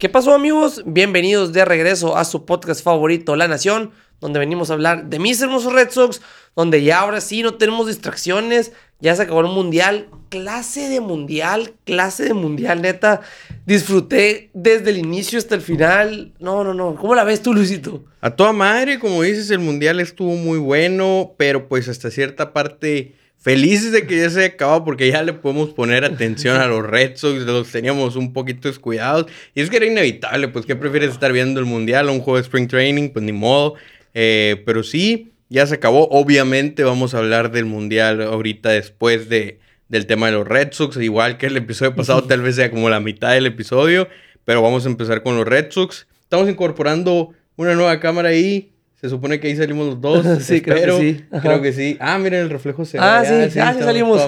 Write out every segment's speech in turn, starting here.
¿Qué pasó amigos? Bienvenidos de regreso a su podcast favorito, La Nación, donde venimos a hablar de mis hermosos Red Sox, donde ya ahora sí no tenemos distracciones, ya se acabó el mundial, clase de mundial, clase de mundial, neta. Disfruté desde el inicio hasta el final. No, no, no. ¿Cómo la ves tú, Luisito? A toda madre, como dices, el mundial estuvo muy bueno, pero pues hasta cierta parte felices de que ya se acabó porque ya le podemos poner atención a los Red Sox, los teníamos un poquito descuidados. Y es que era inevitable, pues, ¿qué prefieres estar viendo el mundial o un juego de Spring Training? Pues ni modo. Eh, pero sí, ya se acabó. Obviamente vamos a hablar del mundial ahorita después de, del tema de los Red Sox. Igual que el episodio pasado, tal vez sea como la mitad del episodio. Pero vamos a empezar con los Red Sox. Estamos incorporando una nueva cámara ahí. Se supone que ahí salimos los dos. sí, creo que sí. Creo que sí. Ah, miren, el reflejo se Ah, sí, sí, ah, sí salimos.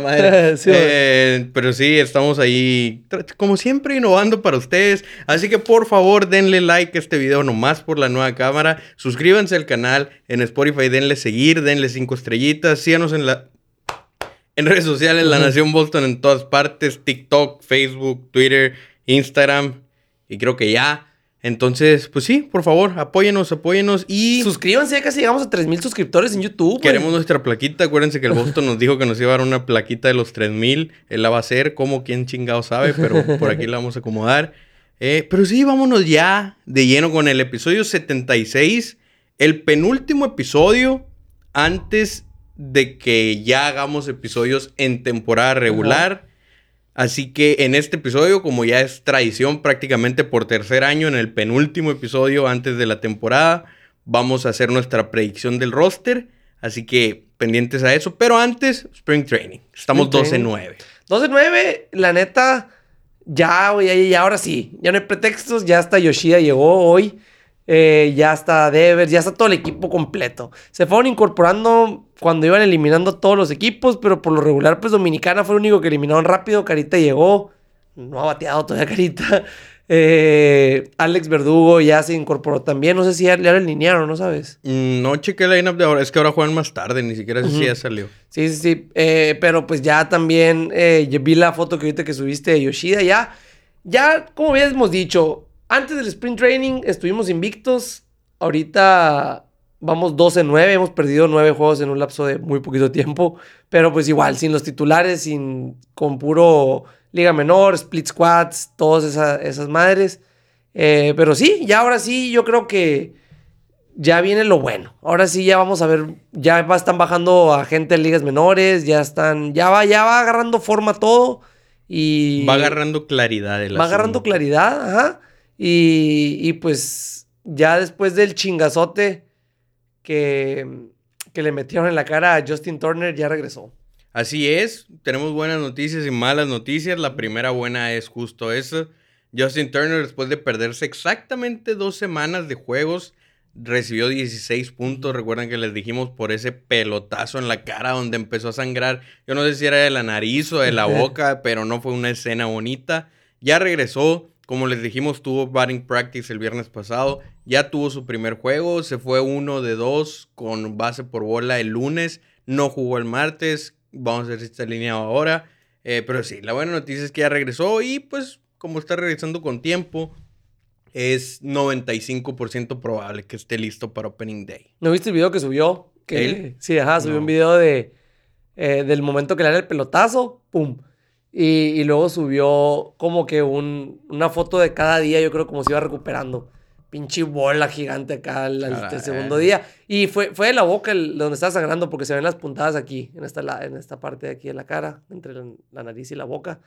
Eh, pero sí, estamos ahí, como siempre, innovando para ustedes. Así que por favor, denle like a este video nomás por la nueva cámara. Suscríbanse al canal en Spotify, denle seguir, denle cinco estrellitas. Síganos en la. En redes sociales, La Nación Boston en todas partes: TikTok, Facebook, Twitter, Instagram. Y creo que ya. Entonces, pues sí, por favor, apóyenos, apóyenos y... Suscríbanse, ya casi llegamos a 3.000 suscriptores en YouTube. Queremos nuestra plaquita. Acuérdense que el Boston nos dijo que nos iba a dar una plaquita de los 3.000. Él la va a hacer, como quien chingado sabe, pero por aquí la vamos a acomodar. Eh, pero sí, vámonos ya de lleno con el episodio 76. El penúltimo episodio antes de que ya hagamos episodios en temporada regular. Así que en este episodio, como ya es tradición prácticamente por tercer año, en el penúltimo episodio antes de la temporada, vamos a hacer nuestra predicción del roster. Así que pendientes a eso. Pero antes, Spring Training. Estamos 12-9. 12-9, la neta, ya, ya, ahora sí. Ya no hay pretextos. Ya hasta Yoshida llegó hoy. Eh, ya está Devers, ya está todo el equipo completo. Se fueron incorporando cuando iban eliminando todos los equipos, pero por lo regular, pues Dominicana fue el único que eliminaron rápido. Carita llegó, no ha bateado todavía Carita. Eh, Alex Verdugo ya se incorporó también. No sé si ya, le alinearon, ¿no sabes? Mm, no chequé la lineup de ahora. Es que ahora juegan más tarde, ni siquiera sé si ya salió. Sí, sí, sí. Eh, pero pues ya también vi la foto que ahorita que subiste de Yoshida. Ya, ya, como habíamos dicho, antes del sprint training estuvimos invictos. Ahorita vamos 12-9. Hemos perdido 9 juegos en un lapso de muy poquito tiempo. Pero pues igual, sin los titulares, sin, con puro liga menor, split squads, todas esas madres. Eh, pero sí, ya ahora sí, yo creo que ya viene lo bueno. Ahora sí, ya vamos a ver, ya están bajando a gente en ligas menores, ya están, ya va, ya va agarrando forma todo. Y va agarrando claridad. El va agarrando claridad, ajá. Y, pues ya después del chingazote que, que le metieron en la cara a Justin Turner, ya regresó. Así es, tenemos buenas noticias y malas noticias. La primera buena es justo eso. Justin Turner, después de perderse exactamente dos semanas de juegos, recibió 16 puntos. Recuerden que les dijimos por ese pelotazo en la cara donde empezó a sangrar. Yo no sé si era de la nariz o de la boca, pero no fue una escena bonita. Ya regresó, como les dijimos, tuvo batting practice el viernes pasado. Ya tuvo su primer juego. Se fue uno de dos con base por bola el lunes. No jugó el martes. Vamos a ver si está alineado ahora. Eh, pero sí, la buena noticia es que ya regresó y pues como está regresando con tiempo, es 95% probable que esté listo para Opening Day. ¿No viste el video que subió? Que, Sí, ajá, subió un video de, eh, del momento que le da el pelotazo, ¡pum! Y, luego subió como que un, una foto de cada día, yo creo como se iba recuperando. Pinche bola gigante acá el, segundo día. Y fue, fue de la boca el, donde estaba sangrando porque se ven las puntadas aquí, en esta, en esta parte de aquí de la cara, entre la, nariz y la boca.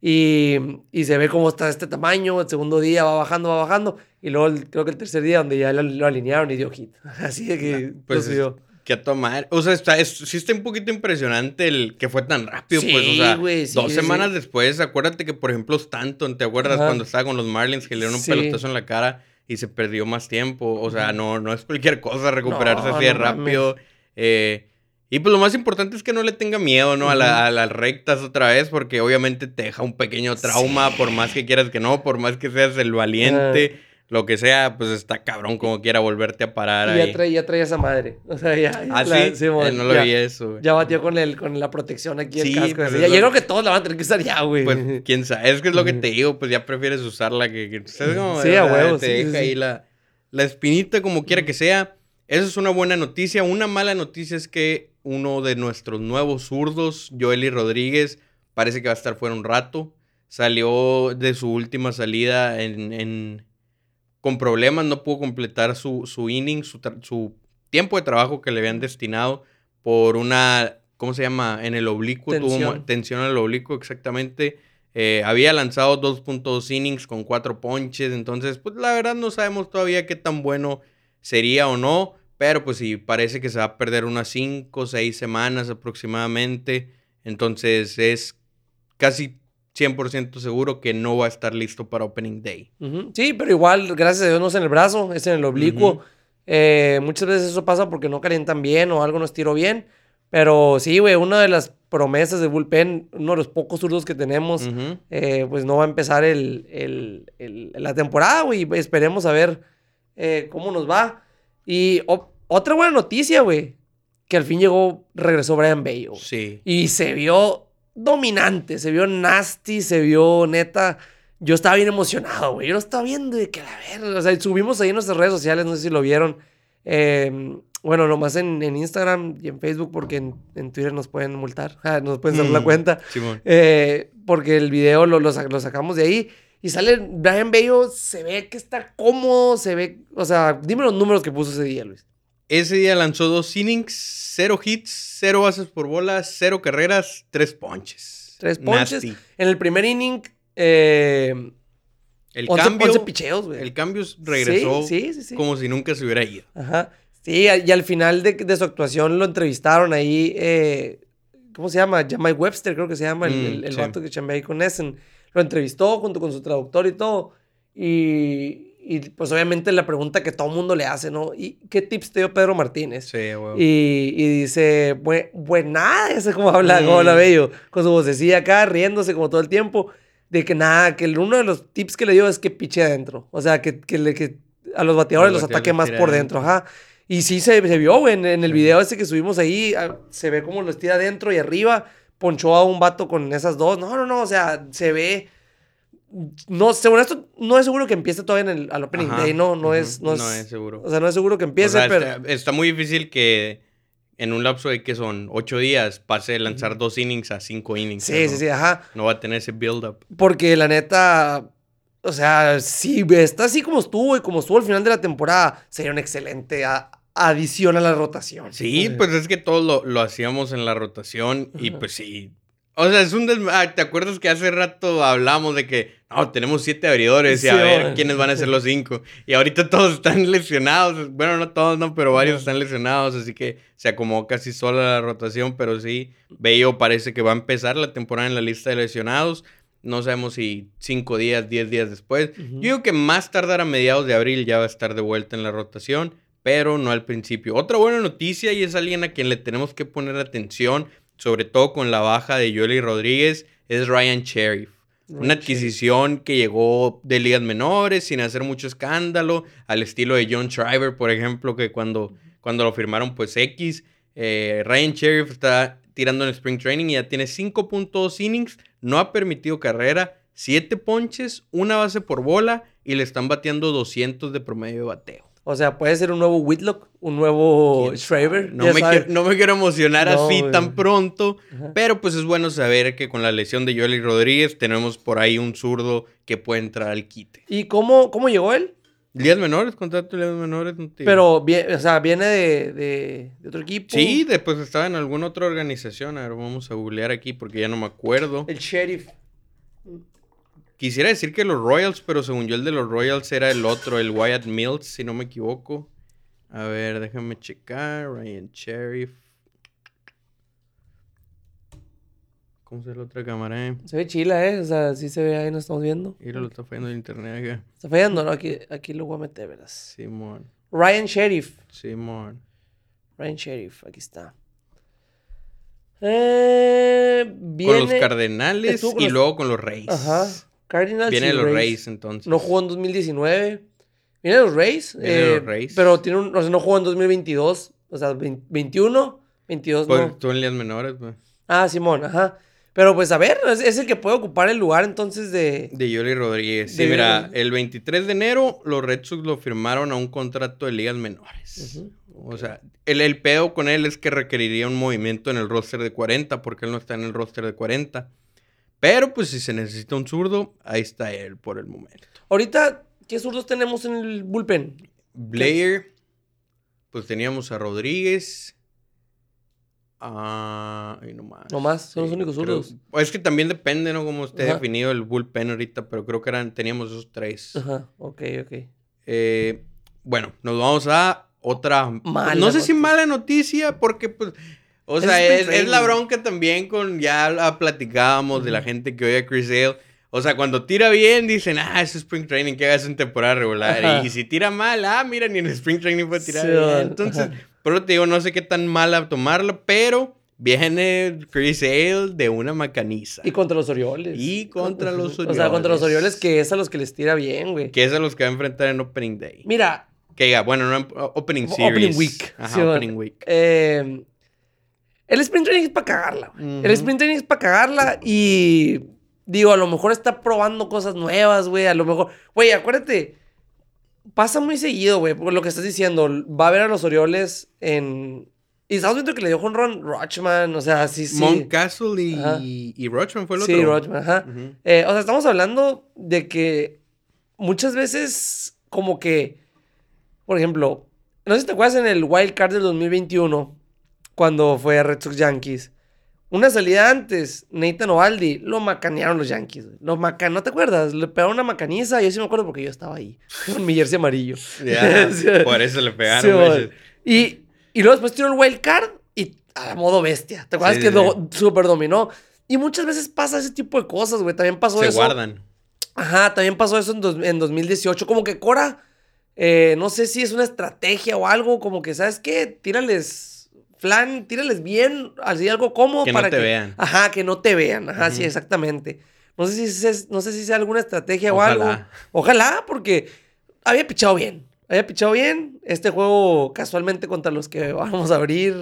Y, y, se ve cómo está este tamaño. El segundo día va bajando, va bajando. Y luego creo que el tercer día donde ya lo, alinearon y dio hit. Así de que pues subió que a tomar. O sea, está, sí está un poquito impresionante el que fue tan rápido, pues. O sea, dos semanas después, acuérdate que, por ejemplo, Stanton, ¿te acuerdas cuando estaba con los Marlins que le dieron un pelotazo en la cara y se perdió más tiempo? O sea, no, no es cualquier cosa recuperarse así de rápido. Eh, y pues lo más importante es que no le tenga miedo, ¿no? a, las rectas otra vez, porque obviamente te deja un pequeño trauma, por más que quieras que no, por más que seas el valiente. Lo que sea, pues está cabrón como quiera volverte a parar Y ahí. ya trae, ya trae esa madre. O sea, ya. ya Ah, la- sí, mon, Eh, no lo ya, vi eso, güey. Ya batió con, el, con la protección aquí Sí, el casco. pues Ya, lo- yo creo que todos la van a tener que usar ya, güey. Pues quién sabe, es que es lo que te digo, pues ya prefieres usarla que... que ¿sabes cómo? Sí, a huevo, Te deja ahí la, la espinita como quiera que sea. Eso es una buena noticia. Una mala noticia es que uno de nuestros nuevos zurdos, Joely Rodríguez, parece que va a estar fuera un rato. Salió de su última salida en, en- con problemas, no pudo completar su, su inning, su, su tiempo de trabajo que le habían destinado por una, ¿cómo se llama? En el oblicuo, tuvo Tensión. mo- tensión en el oblicuo, exactamente. Eh, había lanzado 2.2 innings con cuatro ponches, entonces, pues la verdad no sabemos todavía qué tan bueno sería o no, pero pues sí, parece que se va a perder unas 5 o 6 semanas aproximadamente, entonces es casi 100% seguro que no va a estar listo para Opening Day. Ujú. Sí, pero igual, gracias a Dios, no es en el brazo, es en el oblicuo. Ujú. Eh, muchas veces eso pasa porque no calientan bien o algo no estiró bien. Pero sí, güey, una de las promesas de bullpen, uno de los pocos zurdos que tenemos, Ujú. eh, pues no va a empezar el, el- el- la temporada, güey. Esperemos a ver eh, cómo nos va. Y otra buena noticia, güey, que al fin llegó, regresó Brian Bello. Sí. Y se vio dominante, se vio nasty, se vio neta. Yo estaba bien emocionado, güey. Yo lo estaba viendo de que la verga. O sea, subimos ahí en nuestras redes sociales, no sé si lo vieron. Eh, bueno, nomás en, en Instagram y en Facebook, porque en, en Twitter nos pueden multar. Nos pueden cerrar la Mm, cuenta. Simón. Eh, porque el video lo, lo sacamos de ahí. Y sale Brian Bello, se ve que está cómodo, se ve. O sea, dime los números que puso ese día, Luis. Ese día lanzó dos innings, cero hits, cero bases por bola, cero carreras, tres ponches. Tres ponches. Nasty. En el primer inning, eh, El 11, cambio, 11 picheos, güey. el cambio regresó Sí, sí, sí, sí. como si nunca se hubiera ido. Ajá. Sí, y al final de, de su actuación lo entrevistaron ahí. eh, ¿Cómo se llama? Jamai Webster, creo que se llama, el, Mm, el, vato que chambea ahí con Essen. Lo entrevistó junto con su traductor y todo. Y, y, pues obviamente la pregunta que todo mundo le hace, ¿no? ¿Y qué tips te dio Pedro Martínez? Sí, güey. Y, y dice, buen, buena, ese como habla, como habla Mm. bello, con su vocecilla acá, riéndose como todo el tiempo, de que nada, que uno de los tips que le dio es que piche adentro. O sea, que, que, le, que a los bateadores los los ataque más por dentro, ajá. Y sí se, se vio, güey, en, en el video ese que subimos ahí, ah, se ve como los tira adentro y arriba, ponchó a un vato con esas dos. No, no, no, o sea, se ve... No, según esto, no es seguro que empiece todavía en el al opening Ajá, day, no, no es, no es, no es seguro. O sea, no es seguro que empiece, O sea, pero... está, está muy difícil que en un lapso de que son ocho días pase de lanzar dos innings a cinco innings. Sí, ¿no? sí, sí, ajá. No va a tener ese build-up. Porque la neta, o sea, si está así como estuvo y como estuvo al final de la temporada, sería una excelente a- adición a la rotación. Sí, Eh, pues es que todos lo, lo hacíamos en la rotación y pues sí. O sea, es un desma- ah, ¿Te acuerdas que hace rato hablamos de que no, tenemos siete abridores y a ver quiénes van a ser los cinco? Y ahorita todos están lesionados. Bueno, no todos, no, pero varios están lesionados, así que se acomodó casi sola la rotación, pero sí, Bello parece que va a empezar la temporada en la lista de lesionados. No sabemos si cinco días, diez días después. Yo digo que más tardar a mediados de abril ya va a estar de vuelta en la rotación, pero no al principio. Otra buena noticia y es alguien a quien le tenemos que poner atención, sobre todo con la baja de Yoli Rodríguez, es Ryan Sheriff. Una adquisición que llegó de ligas menores sin hacer mucho escándalo, al estilo de John Shriver, por ejemplo, que cuando, cuando lo firmaron, pues X. Eh, Ryan Sheriff está tirando en Spring Training y ya tiene 5.2 innings, no ha permitido carrera, 7 ponches, una base por bola y le están bateando 200 de promedio de bateo. O sea, puede ser un nuevo Whitlock, un nuevo ¿Quién Shraver. No me, quiero, no me quiero emocionar No, así tan pronto, Ajá. pero pues es bueno saber que con la lesión de Joely Rodríguez tenemos por ahí un zurdo que puede entrar al quite. ¿Y cómo, cómo llegó él? Ligas menores, contrato de ligas menores. no. Pero, o sea, viene de, de, de otro equipo. Sí, después estaba en alguna otra organización. A ver, vamos a googlear aquí porque ya no me acuerdo. El Sheriff. Quisiera decir que los Royals, pero según yo el de los Royals era el otro, el Wyatt Mills, si no me equivoco. A ver, déjame checar. Ryan Sheriff. ¿Cómo se ve la otra cámara, eh? Se ve chila, ¿eh? O sea, sí se ve ahí, nos estamos viendo. Mira, lo está fallando el internet acá. Está fallando, ¿no? Aquí, aquí lo voy a meter, verás. Simón, Ryan Sheriff. Simón. Ryan Sheriff, aquí está. Eh, viene... Con los Cardenales con y los- luego con los Reyes. Ajá. Cardinals Viene y de los Rays. Reyes entonces. No jugó en 2019. Viene de los Rays. Eh, Rays. Pero tiene un, o sea, no jugó en 2022. O sea, 20 21, 22 Pues no. tú en ligas menores, pues. Ah, Simón, ajá. Pero pues a ver, es, es el que puede ocupar el lugar entonces de... De Yoli Rodríguez. Sí, De- mira, el 23 de enero los Red Sox lo firmaron a un contrato de ligas menores. O sea, el, el pedo con él es que requeriría un movimiento en el roster de 40, porque él no está en el roster de 40. Pero pues si se necesita un zurdo, ahí está él por el momento. Ahorita, ¿qué zurdos tenemos en el bullpen? Blair, pues teníamos a Rodríguez. Ah, y no más. No más, son los únicos creo- zurdos. Es que también depende, ¿no? Cómo esté Ajá. definido el bullpen ahorita, pero creo que eran, teníamos esos tres. Ajá, ok, ok. Eh, bueno, nos vamos a otra. Mala no sé si mala noticia, porque pues. O Es sea, es, es la bronca también con. Ya la platicábamos de la gente que oye a Chris Sale. O sea, cuando tira bien, dicen, ah, es spring training, que hagas en temporada regular. Ajá. Y si tira mal, ah, mira, ni en spring training puede tirar Sí, bien. ajá. Entonces, por eso te digo, no sé qué tan mala tomarla, pero viene Chris Sale de una macaniza. Y contra los Orioles. Y contra los O sea, contra los Orioles. Orioles, que es a los que les tira bien, güey. Que es a los que va a enfrentar en Opening Day. Mira, Que diga, bueno, no en- Opening Opening Series. Week. Ajá, Sí, Opening Week. eh, el sprint training es para cagarla, güey. El Ujú. sprint training es para cagarla y... Digo, a lo mejor está probando cosas nuevas, güey. A lo mejor... Güey, acuérdate. Pasa muy seguido, güey. Por lo que estás diciendo. Va a ver a los Orioles en... Y estamos viendo que le dio un run Rochman. O sea, sí, sí. Mountcastle y, Ajá. y Rochman fue el Sí, otro. Rochman, ajá. Eh, o sea, estamos hablando de que muchas veces, como que, por ejemplo, no sé si te acuerdas en el Wild Card del 2021, cuando fue a Red Sox Yankees. Una salida antes, Nathan Ovaldi, lo macanearon los Yankees. güey. Lo macan ¿no te acuerdas? Le pegaron una macaniza, yo sí me acuerdo porque yo estaba ahí, con mi jersey amarillo. Sí. por eso le Sí, pegaron. güey. y, y luego después tiró el wild card y a modo bestia. ¿Te acuerdas Sí, que sí, do- super dominó? Y muchas veces pasa ese tipo de cosas, güey. También pasó Se eso. guardan. Ajá, también pasó eso en, dos- en 2018. Como que Cora, eh, no sé si es una estrategia o algo, como que, ¿sabes qué? Tírales flan, tírales bien, así algo cómodo Que no para te que... vean. Ajá, que no te vean. Ajá, sí, exactamente. No sé si es, no sé si sea alguna estrategia o algo. Ojalá. Ojalá, porque había pichado bien. Había pichado bien. Este juego, casualmente, contra los que vamos a abrir,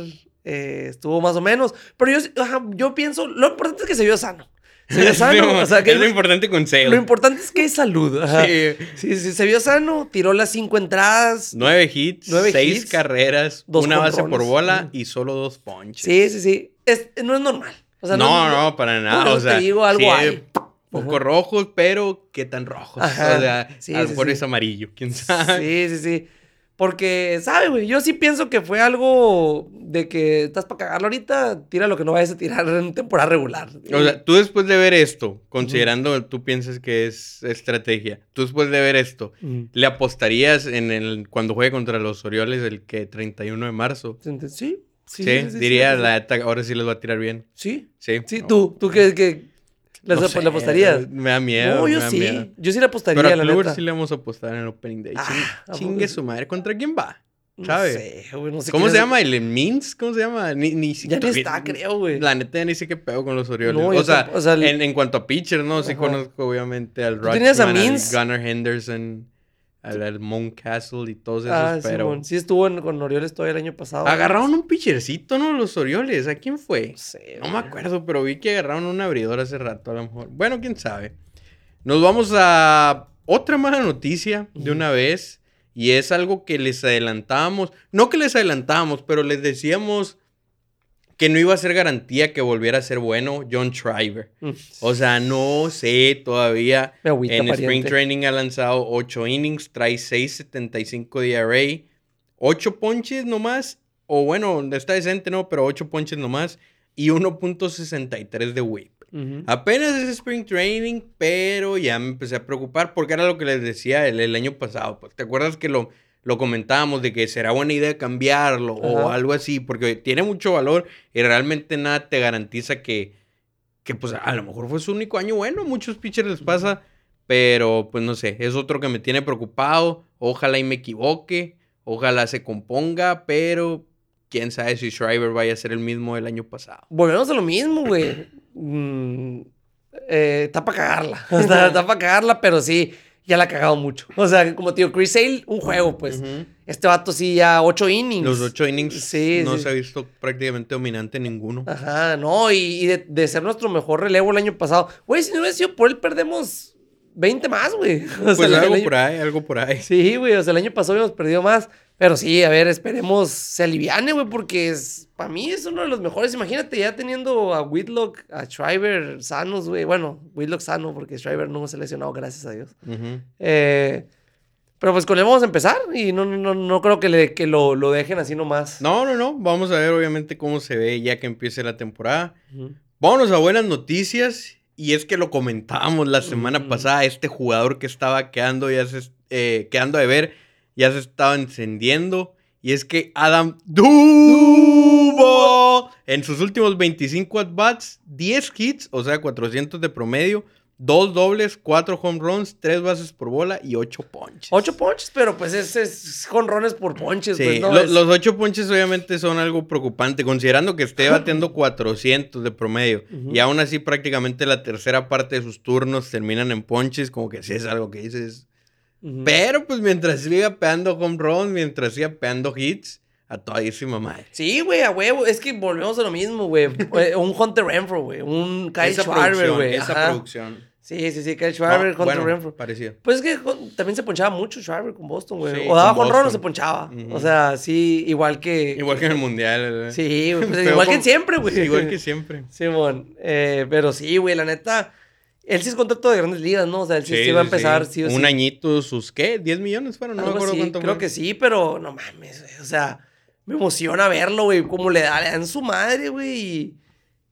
eh, estuvo más o menos. Pero yo, ajá, yo pienso, lo importante es que se vio sano. Se vio sano. o sea, que es lo importante con Sale. lo importante es que hay salud. ajá. Sí. Sí, sí, se vio sano, tiró las cinco entradas. Nueve hits, Nueve seis hits, carreras, dos una base por bola y solo dos ponches. Sí, sí, sí. Es- no es normal. O sea, no, no, para nada. O sea, te digo, algo hay. Poco rojos, pero qué tan rojos. Ajá. O sea, Sí, a lo mejor es amarillo, quién sabe. Sí, sí, sí. Porque, ¿sabes, güey? Yo sí pienso que fue algo de que estás para cagarlo ahorita, tira lo que no vayas a tirar en temporada regular. O sea, tú después de ver esto, considerando tú piensas que es estrategia, tú después de ver esto. ¿le apostarías en el cuando juegue contra los Orioles el que 31 de marzo? Sí, sí. Sí, Sí, sí, diría sí, la ahora sí les va a tirar bien. Sí, Sí. sí, tú, tú que, que les No sé, le apostarías. Me da miedo. no, yo me da sí. miedo. Yo sí le apostaría, Pero a la Kluber sí le vamos a apostar en el Opening Day. Ah, Ching- ¿a poco chingue su madre. ¿Contra quién va? No ¿sabe? sé, güey, no sé ¿Cómo quién se llama? ¿El Mins? ¿Cómo se llama? Ni, ni Ya ni está, creo, güey. La neta ya ni sé qué pedo con los Orioles. No, o, sea, tamp- o sea, el- en, en cuanto a pitcher, ¿no? Sí Ajá. conozco obviamente al ¿Tú tenías a Means? Gunnar Henderson, al, al Mountcastle y todos esos, Ah, pero... Simón. Sí estuvo en- con Orioles todo el año pasado. Agarraron un pitchercito, ¿no? Los Orioles. ¿A quién fue? No sé, No me acuerdo, pero vi que agarraron un abridor hace rato, a lo mejor. Bueno, quién sabe. Nos vamos a otra mala noticia de una vez. Y es algo que les adelantábamos. No que les adelantábamos, pero les decíamos que no iba a ser garantía que volviera a ser bueno John Schreiber. Mm. O sea, no sé todavía. Me en Spring. Training ha lanzado 8 innings, trae 6.75 de ERA, 8 ponches nomás, o bueno, está decente, ¿no? Pero 8 ponches nomás y 1.63 de whip. Apenas es Spring Training, pero ya me empecé a preocupar porque era lo que les decía el, el año pasado. Pues, ¿Te acuerdas que lo, lo comentábamos de que será buena idea cambiarlo o algo así? Porque tiene mucho valor y realmente nada te garantiza que, que pues a lo mejor fue su único año bueno. Muchos pitchers les pasa, pero pues no sé, es otro que me tiene preocupado. Ojalá y me equivoque, ojalá se componga, pero quién sabe si Schreiber vaya a ser el mismo del año pasado. Volvemos a lo mismo, güey. Mm, eh, está para cagarla. Está, para cagarla, pero sí. Ya la ha cagado mucho. O sea, como te digo, Chris Sale, un juego, pues. Este vato sí ya ocho innings. Los ocho innings Sí, no sí. se ha visto prácticamente dominante ninguno. Ajá, no, y, y de, de ser nuestro mejor relevo el año pasado. Güey, si no hubiera sido por él, perdemos 20 más, güey. O Pues algo año- por ahí, algo por ahí. Sí, güey, o sea, el año pasado habíamos perdido más. Pero sí, a ver, esperemos se aliviane, güey, porque es, para mí es uno de los mejores. Imagínate ya teniendo a Whitlock, a Shriver sanos, güey. Bueno, Whitlock sano, porque Shriver no se lesionado, gracias a Dios. Eh, pero pues con él vamos a empezar y no, no, no creo que, le, que lo, lo dejen así nomás. No, no, no. Vamos a ver obviamente cómo se ve ya que empiece la temporada. Ujú. Vámonos a buenas noticias. Y es que lo comentábamos la semana pasada. Este jugador que estaba quedando, ya se, eh, quedando de ver, ya se estaba encendiendo. Y es que Adam Duvo, en sus últimos 25 at-bats, 10 hits, o sea, 400 de promedio, 2 dobles, 4 home runs, 3 bases por bola y 8 ponches. Ocho ponches, pero pues es, es jonrones por ponches, Sí, pues, ¿no? lo- Es- los 8 ponches obviamente son algo preocupante, considerando que esté bateando 400 de promedio. Y aún así prácticamente la tercera parte de sus turnos terminan en ponches, como que sí es algo que dices. Pero pues mientras siga pegando home runs, mientras siga pegando hits, a todísima madre. Sí, güey, a huevo. Es que volvemos a lo mismo, güey. Eh, un Hunter Renfro, güey. Un Kyle esa Schwarber, güey. esa Ajá. producción. Sí, sí, sí. Kyle Schwarber, No, Hunter bueno, Renfro. parecido. Pues es que también se ponchaba mucho Schwarber con Boston, güey. Sí, o daba con con o se ponchaba. O sea, sí, igual que... Igual que en el mundial. Sí, güey, pues, Pero igual que con- siempre, güey. Igual que siempre. Simón. Eh, pero sí, güey, la neta... Él sí es contrato de grandes ligas, ¿no? O sea, él sí, sí Sí, va a empezar, sí. o Un añito, sus qué, 10 millones fueron, no me acuerdo cuánto Creo fue. que sí, pero no mames. O sea, me emociona verlo, güey. Cómo le, da, le dan su madre, güey. Y,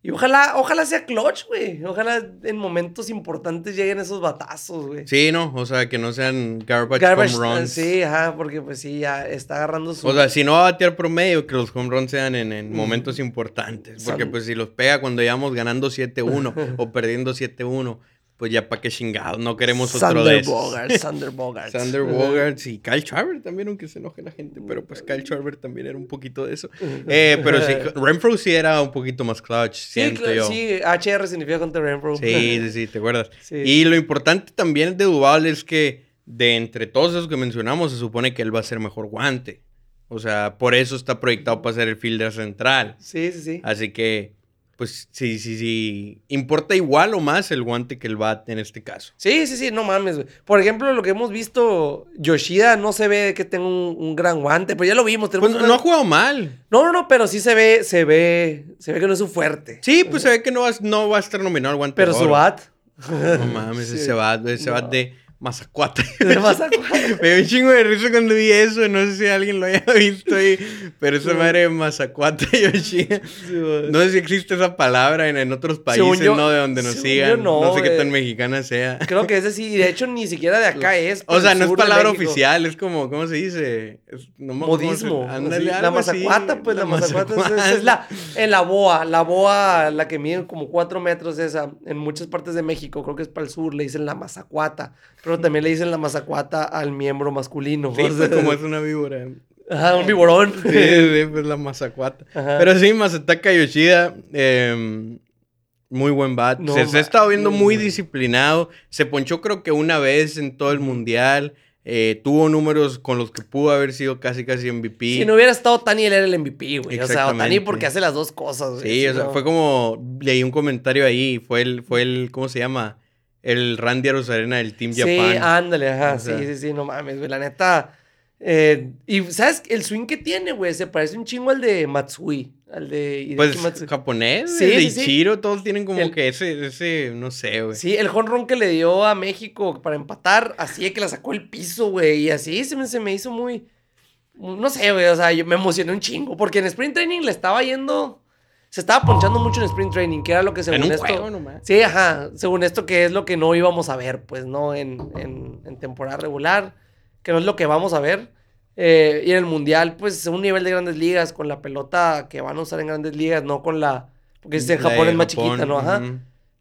y ojalá, ojalá sea clutch, güey. Ojalá en momentos importantes lleguen esos batazos, güey. Sí, no, o sea, que no sean garbage, Garbage, home runs. Sí, ajá, porque pues sí, ya está agarrando su. O sea, si no va a batear promedio, que los home runs sean en, en momentos importantes. Porque San- pues si los pega cuando íbamos ganando 7-1 o perdiendo 7-1, pues ya pa' qué chingados, no queremos otro de esos. Bogarts, Sander Bogarts. Sander Bogarts y Kyle Schwarber también, aunque se enoje la gente, pero pues Kyle Schwarber también era un poquito de eso. Eh, pero sí, Renfro sí era un poquito más clutch, Sí, siento yo. sí, HR significa Hunter Renfro. Sí, sí, sí, ¿te acuerdas? Sí. Y lo importante también de Duval es que de entre todos esos que mencionamos, se supone que él va a ser mejor guante. O sea, por eso está proyectado para ser el fielder central. Sí, sí, sí. Así que, pues sí, sí, sí. Importa igual o más el guante que el bat en este caso. Sí, sí, sí, no mames, güey. Por ejemplo, lo que hemos visto, Yoshida no se ve que tenga un, un gran guante, pero ya lo vimos. Pues una- no ha jugado mal. no, no, no, pero sí se ve, se ve, se ve que no es su fuerte. Sí, pues se ve que no va, no va a estar nominado al guante. Pero de su oro. bat. No mames, Sí. ese bat, ese bat No. de Mazacuata. De Mazacuata. Me dio un chingo de risa cuando vi eso. No sé si alguien lo haya visto ahí. Pero esa madre de Mazacuata Yoshida. No sé si existe esa palabra en, en otros países, yo- ¿no? De donde nos sigan. yo No, no, sé qué tan mexicana sea. Creo que es y de hecho ni siquiera de acá es. O sea, no es palabra oficial, es como, ¿cómo se dice? Es- no cómo se- Modismo. Ándale, así. La así. mazacuata, pues la, mazacuata, es la, en la boa, la boa, la que mide como cuatro metros esa, en muchas partes de México, creo que es para el sur, le dicen la mazacuata, pero también le dicen la mazacuata al miembro masculino. Sí, o pues como es una víbora. Ajá, un viborón. Sí, sí, pues la mazacuata. Ajá. Pero sí, Masataka Yoshida, eh, muy buen bat. No se, se ha estado viendo muy disciplinado. Se ponchó creo que una vez en todo el mundial. Eh, tuvo números con los que pudo haber sido casi casi MVP. Si no hubiera estado Tani, él era el MVP, güey. O sea, Tani Exactamente. porque hace las dos cosas, güey. sí, si o sea, fue como, leí un comentario ahí, fue el, fue el, ¿cómo se llama? El Randy Arozarena del Team Sí, Japan. ándale, ajá. O sea. Sí, sí, sí, no mames, güey. La neta. eh, y, ¿sabes? El swing que tiene, güey, se parece un chingo al de Matsui. Al de Hideki pues Matsui. japonés, Sí, de sí, sí. Ichiro, todos tienen como El- que ese, ese, no sé, güey. Sí, el jonrón que le dio a México para empatar, así de que la sacó el piso, güey. Y así se me, se me hizo muy. No sé, güey. O sea, yo me emocioné un chingo. Porque en Sprint Training le estaba yendo. Se estaba ponchando mucho en Sprint Training, que era lo que según en un esto. juego nomás. Sí, ajá. Según esto, que es lo que no íbamos a ver, pues, ¿no? En, en- en temporada regular. Que no es lo que vamos a ver. Eh, y en el mundial, pues, un nivel de grandes ligas, con la pelota que van a usar en grandes ligas, no con la. Porque en Japón es más Japón, chiquita, ¿no? Ajá.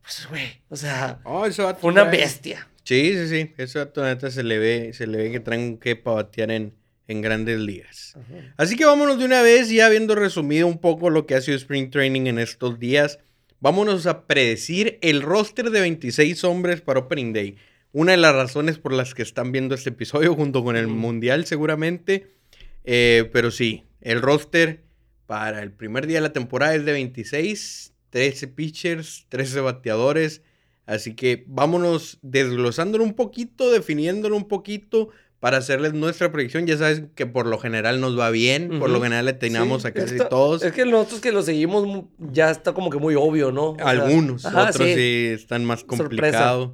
Pues, güey, o sea, Oh, fue una bestia. Sí, sí, sí. Ese vato neta se le ve, se le ve que traen que para batear en, en grandes ligas. Así que vámonos de una vez, ya habiendo resumido un poco lo que ha sido Spring Training en estos días, vámonos a predecir el roster de 26 hombres para Opening Day. una de las razones por las que están viendo este episodio junto con el Mundial seguramente. Eh, pero sí, el roster para el primer día de la temporada es de 26, 13 pitchers, 13 bateadores. Así que vámonos desglosándolo un poquito, definiéndolo un poquito para hacerles nuestra predicción. Ya sabes que por lo general nos va bien, por lo general le tenemos a casi todos. Es que nosotros que lo seguimos ya está como que muy obvio, ¿no? Algunos, otros sí. están más complicados.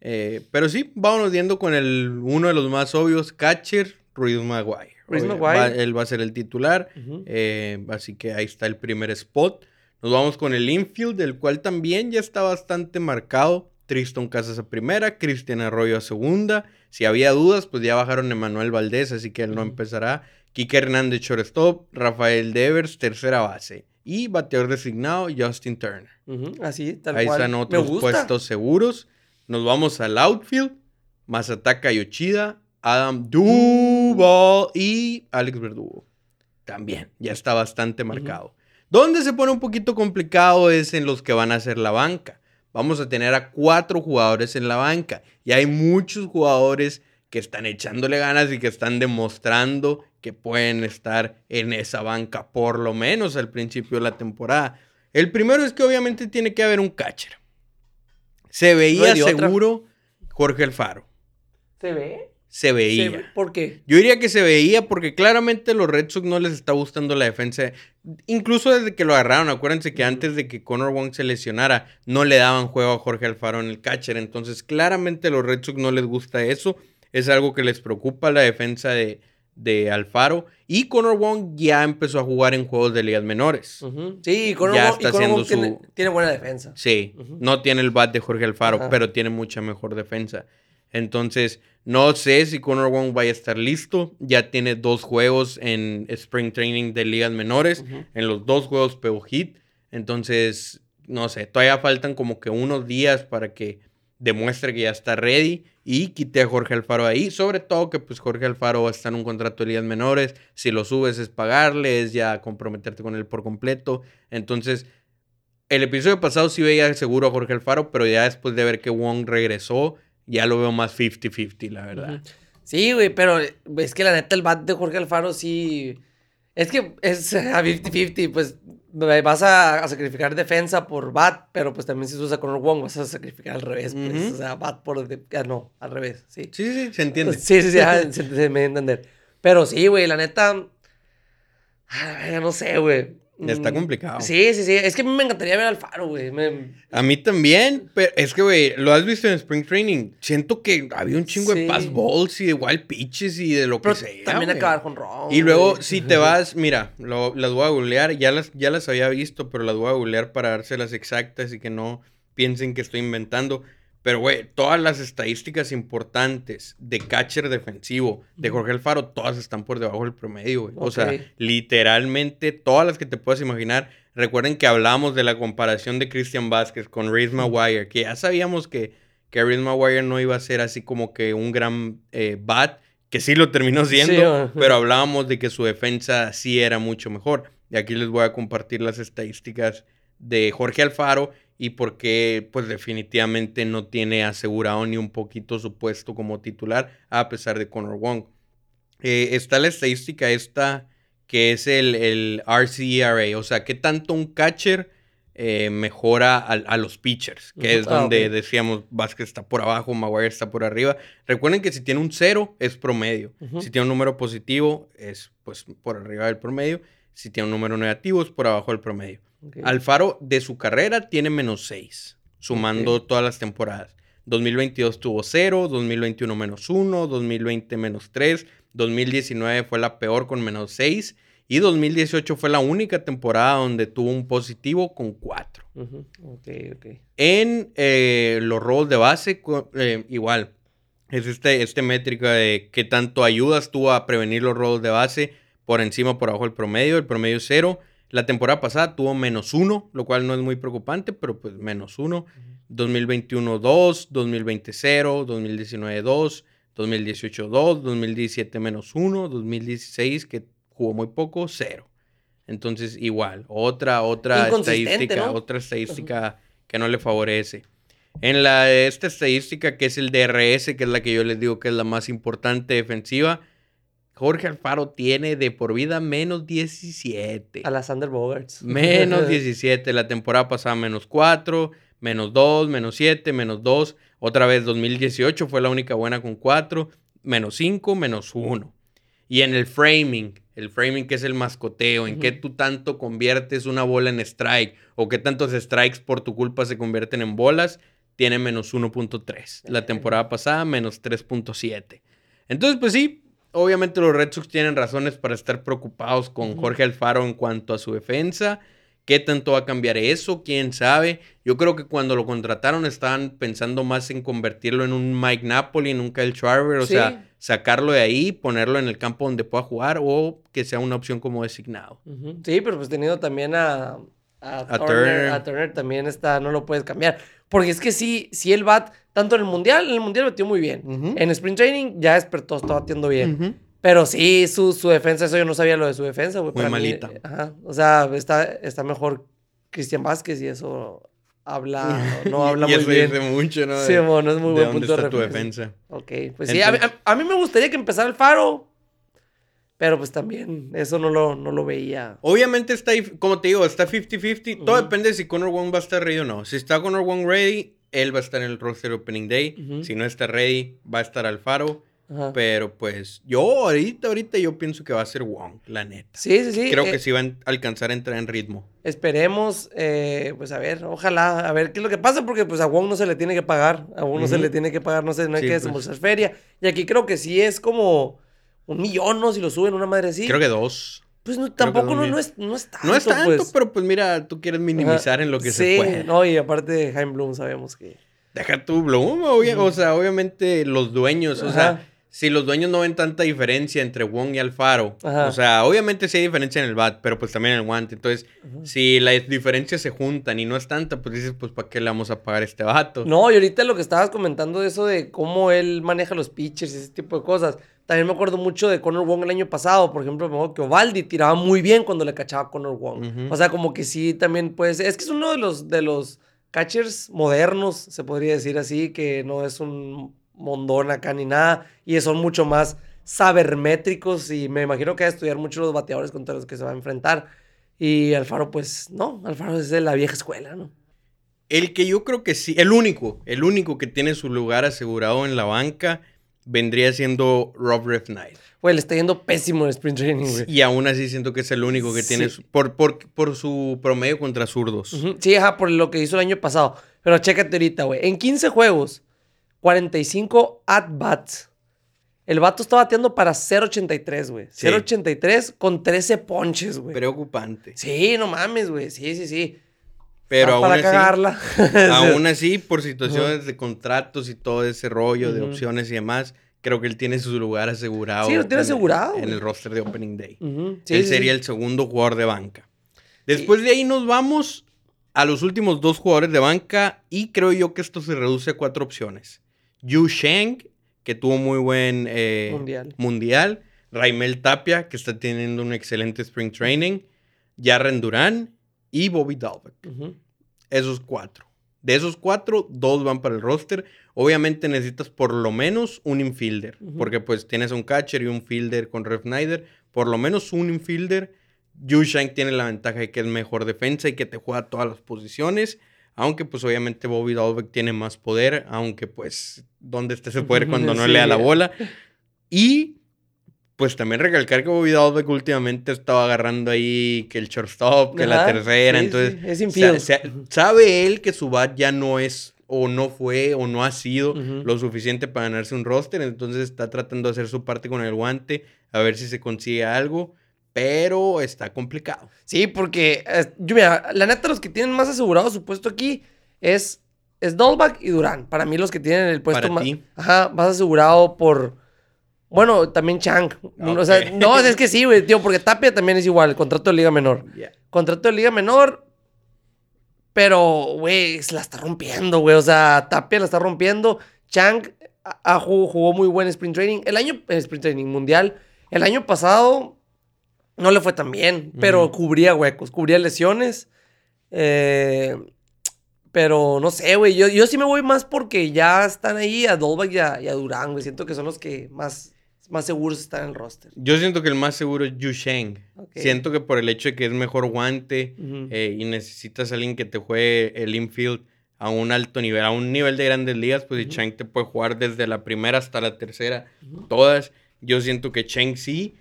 Eh, pero sí, vámonos viendo con el uno de los más obvios, catcher, Ruiz Maguire. Ruiz Maguire. él va a ser el titular, eh, así que ahí está el primer spot. Nos vamos con el infield, del cual también ya está bastante marcado. Tristan Casas a primera, Cristian Arroyo a segunda. Si había dudas, pues ya bajaron Emanuel Valdés, así que él no empezará. Quique Hernández shortstop, Rafael Devers tercera base y bateador designado Justin Turner. Así, tal Ahí están otros puestos seguros. Nos vamos al outfield. Masataka Yoshida, Adam Duval y Alex Verdugo. También, ya está bastante marcado. Donde se pone un poquito complicado es en los que van a hacer la banca vamos a tener a cuatro jugadores en la banca. Y hay muchos jugadores que están echándole ganas y que están demostrando que pueden estar en esa banca, por lo menos al principio de la temporada. El primero es que obviamente tiene que haber un catcher. Se veía seguro Jorge Alfaro. ¿Se ve? Se veía. ¿Por qué? Yo diría que se veía porque claramente los Red Sox no les está gustando la defensa. Incluso desde que lo agarraron, acuérdense que antes de que Connor Wong se lesionara, no le daban juego a Jorge Alfaro en el catcher. Entonces, claramente los Red Sox no les gusta eso. Es algo que les preocupa la defensa de, de Alfaro. Y Connor Wong ya empezó a jugar en juegos de ligas menores. Sí, Connor ya está haciendo su... tiene, buena defensa. Sí, no tiene el bat de Jorge Alfaro, pero tiene mucha mejor defensa. Entonces, no sé si Conor Wong vaya a estar listo. Ya tiene dos juegos en Spring Training de ligas menores. En los dos juegos pegó hit. Entonces, no sé, todavía faltan como que unos días para que demuestre que ya está ready y quite a Jorge Alfaro ahí. Sobre todo que pues Jorge Alfaro está en un contrato de ligas menores. Si lo subes es pagarle, es ya comprometerte con él por completo. Entonces, el episodio pasado sí veía seguro a Jorge Alfaro, pero ya después de ver que Wong regresó ya lo veo más 50-50, la verdad. Sí, güey, pero es que la neta el bat de Jorge Alfaro sí... Es que es a 50-50, pues vas a, sacrificar defensa por bat, pero pues también si se usa con Wong vas a sacrificar al revés, pues, o sea, bat por... Ah, no, al revés, sí. Sí, sí, se entiende. Sí, sí, sí, se, se, me entender. Pero sí, güey, la neta... No sé, güey. Está mm, complicado. Sí, sí, sí. Es que a mí me encantaría ver al Faro, güey. A mí también, pero es que, güey, lo has visto en Spring Training. Siento que había un chingo de pass balls y de wild pitches y de lo que sea. También acabar con Ron. Y luego, si te vas, mira, las voy a googlear. Ya las, ya las había visto, pero las voy a googlear para dárselas exactas y que no piensen que estoy inventando. Pero, güey, todas las estadísticas importantes de catcher defensivo de Jorge Alfaro, todas están por debajo del promedio, güey. O sea, literalmente todas las que te puedas imaginar. Recuerden que hablamos de la comparación de Christian Vázquez con Reese Maguire, que ya sabíamos que, que Reese Maguire no iba a ser así como que un gran eh, bat, que sí lo terminó siendo, pero hablábamos de que su defensa sí era mucho mejor. Y aquí les voy a compartir las estadísticas de Jorge Alfaro y porque pues definitivamente no tiene asegurado ni un poquito su puesto como titular a pesar de Conor Wong. Eh, está la estadística esta que es el, el RCERA, o sea, qué tanto un catcher eh, mejora a, los pitchers, que es ah, donde decíamos Vázquez está por abajo, Maguire está por arriba. Recuerden que si tiene un cero es promedio, si tiene un número positivo es pues por arriba del promedio, si tiene un número negativo es por abajo del promedio. Alfaro de su carrera tiene menos 6, sumando todas las temporadas. 2022 tuvo 0, 2021 menos 1, 2020 menos 3, 2019 fue la peor con menos 6 y 2018 fue la única temporada donde tuvo un positivo con 4. En eh, los robos de base, eh, igual, es este, este métrica de qué tanto ayudas tú a prevenir los robos de base por encima, por abajo del promedio, el promedio es 0. La temporada pasada tuvo menos uno, lo cual no es muy preocupante, pero pues menos uno. 2021 2, 2020 0, 2019 2, 2018 2, 2017 menos 1, 2016 que jugó muy poco, 0. Entonces igual, otra, otra estadística, otra estadística que no le favorece. En la, esta estadística que es el DRS, que es la que yo les digo que es la más importante defensiva, Jorge Alfaro tiene de por vida menos 17. A la Sander Bogarts. Menos 17. La temporada pasada menos 4, menos 2, menos 7, menos 2. Otra vez 2018 fue la única buena con 4, menos 5, menos 1. Y en el framing, el framing que es el mascoteo, en qué tú tanto conviertes una bola en strike o qué tantos strikes por tu culpa se convierten en bolas, tiene menos 1.3. La temporada pasada menos 3.7. Entonces, pues sí, obviamente los Red Sox tienen razones para estar preocupados con Jorge Alfaro en cuanto a su defensa. ¿Qué tanto va a cambiar eso? ¿Quién sabe? Yo creo que cuando lo contrataron estaban pensando más en convertirlo en un Mike Napoli, en un Kyle Schwarber, o sea, sacarlo de ahí, ponerlo en el campo donde pueda jugar o que sea una opción como designado. Sí, pero pues teniendo también a, a, Turner, a Turner también está, no lo puedes cambiar. Porque es que sí, sí el bat, tanto en el Mundial, en el Mundial metió muy bien. En Sprint Training ya despertó, está batiendo bien. Pero sí, su, su, defensa, eso yo no sabía lo de su defensa, Muy malita. ajá. O sea, está, está mejor Cristian Vázquez y eso habla, no habla y muy eso bien. dice mucho, ¿no? sí, bueno, es muy buen punto está de tu defensa. Ok, pues sí, a, a, mí me gustaría que empezara el faro, pero pues también eso no lo, no lo veía. Obviamente está, como te digo, está 50-50. Todo depende de si Conor Wong va a estar ready o no. Si está Conor Wong ready, él va a estar en el roster opening day. Si no está ready, va a estar Alfaro. Pero pues yo ahorita, ahorita yo pienso que va a ser Wong, la neta. Sí, sí, sí. Creo que sí va a alcanzar a entrar en ritmo. Esperemos, eh, pues a ver, ojalá, a ver qué es lo que pasa, porque pues a Wong no se le tiene que pagar, a Wong no se le tiene que pagar, no sé, no hay que pues. desembolsar feria. Y aquí creo que sí es como un millón, ¿no? Si lo suben una madre así. Creo que dos. Pues tampoco no, es, no es tanto. No es tanto, pues. pero pues mira, tú quieres minimizar en lo que se puede. Sí, no, y aparte de Jaime Bloom sabemos que... Deja tu Bloom, o sea, obviamente los dueños, o sea si los dueños no ven tanta diferencia entre Wong y Alfaro, o sea, obviamente sí hay diferencia en el bat, pero pues también en el guante. Entonces, si las diferencias se juntan y no es tanta, pues dices, pues ¿para qué le vamos a pagar a este vato? No, y ahorita lo que estabas comentando de eso de cómo él maneja los pitchers y ese tipo de cosas. También me acuerdo mucho de Conor Wong el año pasado, por ejemplo, me acuerdo que Ovaldi tiraba muy bien cuando le cachaba a Conor Wong. O sea, como que sí también puede ser. Es que es uno de los, de los catchers modernos, se podría decir así, que no es un mondón acá ni nada. Y son mucho más sabermétricos y me imagino que va a estudiar mucho los bateadores contra los que se va a enfrentar. Y Alfaro, pues no, Alfaro es de la vieja escuela, ¿no? El que yo creo que sí, el único, el único que tiene su lugar asegurado en la banca vendría siendo Rob Refnight. Güey, le está yendo pésimo en Sprint Training, güey. Y aún así siento que es el único que tiene por, por, por, su promedio contra zurdos. Sí, ajá, por lo que hizo el año pasado. Pero chécate ahorita, güey. En 15 juegos, 45 at-bats. El vato está bateando para 0.83, güey. 0.83 con 13 ponches, güey. Preocupante. Sí, no mames, güey. Sí, sí, sí. Pero aún para así, cagarla. aún así, por situaciones de contratos y todo ese rollo de opciones y demás, creo que él tiene su lugar asegurado. Sí, lo tiene asegurado. En el roster de Opening Day. él sería el segundo jugador de banca. Después de ahí nos vamos a los últimos dos jugadores de banca y creo yo que esto se reduce a cuatro opciones. Yu Sheng, que tuvo muy buen eh, mundial. mundial. Raimel Tapia, que está teniendo un excelente spring training. Jarren Durán y Bobby Dalbeck. Esos cuatro. De esos cuatro, dos van para el roster. Obviamente necesitas por lo menos un infielder. Porque pues tienes un catcher y un fielder con Ref Snyder. Por lo menos un infielder. Yu Sheng tiene la ventaja de que es mejor defensa y que te juega todas las posiciones. Aunque pues obviamente Bobby Dalbeck tiene más poder, aunque pues ¿dónde está ese poder cuando no le da la bola? Y pues también recalcar que Bobby Dalbeck últimamente estaba agarrando ahí que el shortstop, que la tercera, entonces es infiel. sabe él que su bat ya no es o no fue o no ha sido lo suficiente para ganarse un roster, entonces está tratando de hacer su parte con el guante, a ver si se consigue algo pero está complicado. Sí, porque, yo mira, la neta, los que tienen más asegurado su puesto aquí es, es Dolbach y Durán. Para mí, los que tienen el puesto más, Ajá, más asegurado por. Bueno, también Chang. O sea, no, es que sí, güey, tío, porque Tapia también es igual, contrato de Liga Menor. Contrato de Liga Menor, pero, güey, se la está rompiendo, güey. O sea, Tapia la está rompiendo. Chang jugó, muy buen sprint training. El año, sprint training mundial, el año pasado no le fue tan bien, pero cubría huecos, cubría lesiones. Eh, Pero no sé, güey. Yo, yo sí me voy más porque ya están ahí a Dolbach y a, y a Durán, güey. Siento que son los que más, más seguros están en el roster. Yo siento que el más seguro es Yu Sheng. Ok. Siento que por el hecho de que es mejor guante eh, y necesitas a alguien que te juegue el infield a un alto nivel, a un nivel de grandes ligas, pues. Chang te puede jugar desde la primera hasta la tercera, todas. Yo siento que Chang sí.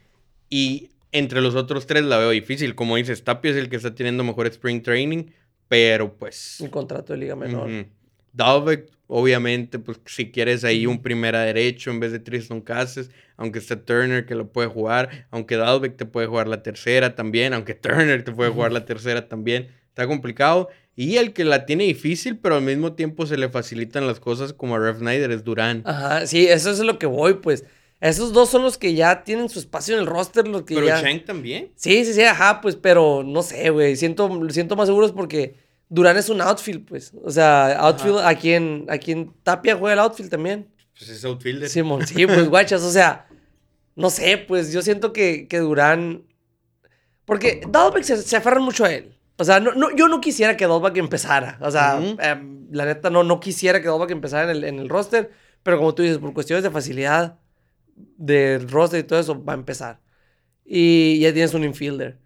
Y entre los otros tres la veo difícil. Como dices, Tapia es el que está teniendo mejor spring training, pero pues... Un contrato de liga menor. Dalbeck, obviamente, pues si quieres ahí un primera derecho en vez de Tristan Casas, aunque está Turner que lo puede jugar, aunque Dalbeck te puede jugar la tercera también, aunque Turner te puede jugar la tercera también, está complicado. Y el que la tiene difícil, pero al mismo tiempo se le facilitan las cosas como a Rev Snyder es Durán. Ajá, sí, eso es lo que voy, pues. Esos dos son los que ya tienen su espacio en el roster, los que Pero ya... Shank también. Sí, sí, sí, ajá, pues, pero no sé, güey. Siento, siento más seguros porque Durán es un outfield, pues. O sea, outfield, a quien, a quien Tapia juega el outfield también. Pues es outfielder. Simón, sí, pues, guachas, o sea, no sé, pues yo siento que, que Durán. Porque Dalbeck se, se aferran mucho a él. O sea, no, no, yo no quisiera que Dalbeck empezara. O sea, em, la neta, no, no quisiera que Dalbeck empezara en el, en el roster. Pero como tú dices, por cuestiones de facilidad del roster y todo eso, va a empezar. Y ya tienes un infielder.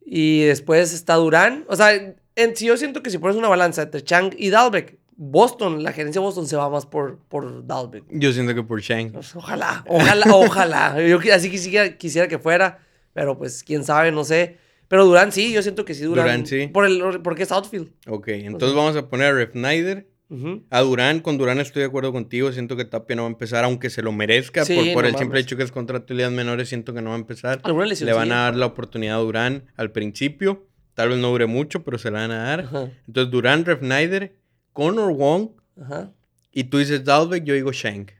Y después está Durán. O sea, en, si yo siento que si pones una balanza entre Chang y Dalbeck, Boston, la gerencia de Boston se va más por, por Dalbeck. Yo siento que por Shank. Pues, ojalá, ojalá, ojalá. Yo así quisiera, quisiera que fuera, pero pues quién sabe, no sé. Pero Durán sí, yo siento que sí, Durán. Durán, sí. Por el, porque es outfield. Ok, entonces vamos a poner a Snyder. Ujú. A Durán, con Durán estoy de acuerdo contigo. Siento que Tapia no va a empezar, aunque se lo merezca. Sí, por por no el simple hecho que es contrato de menores, siento que no va a empezar. Le van a dar la oportunidad a Durán al principio. Tal vez no dure mucho, pero se la van a dar. Ajá, Entonces, Durán, Rev Snyder, Connor Wong. ajá. Y tú dices Dalbeck, yo digo Shank.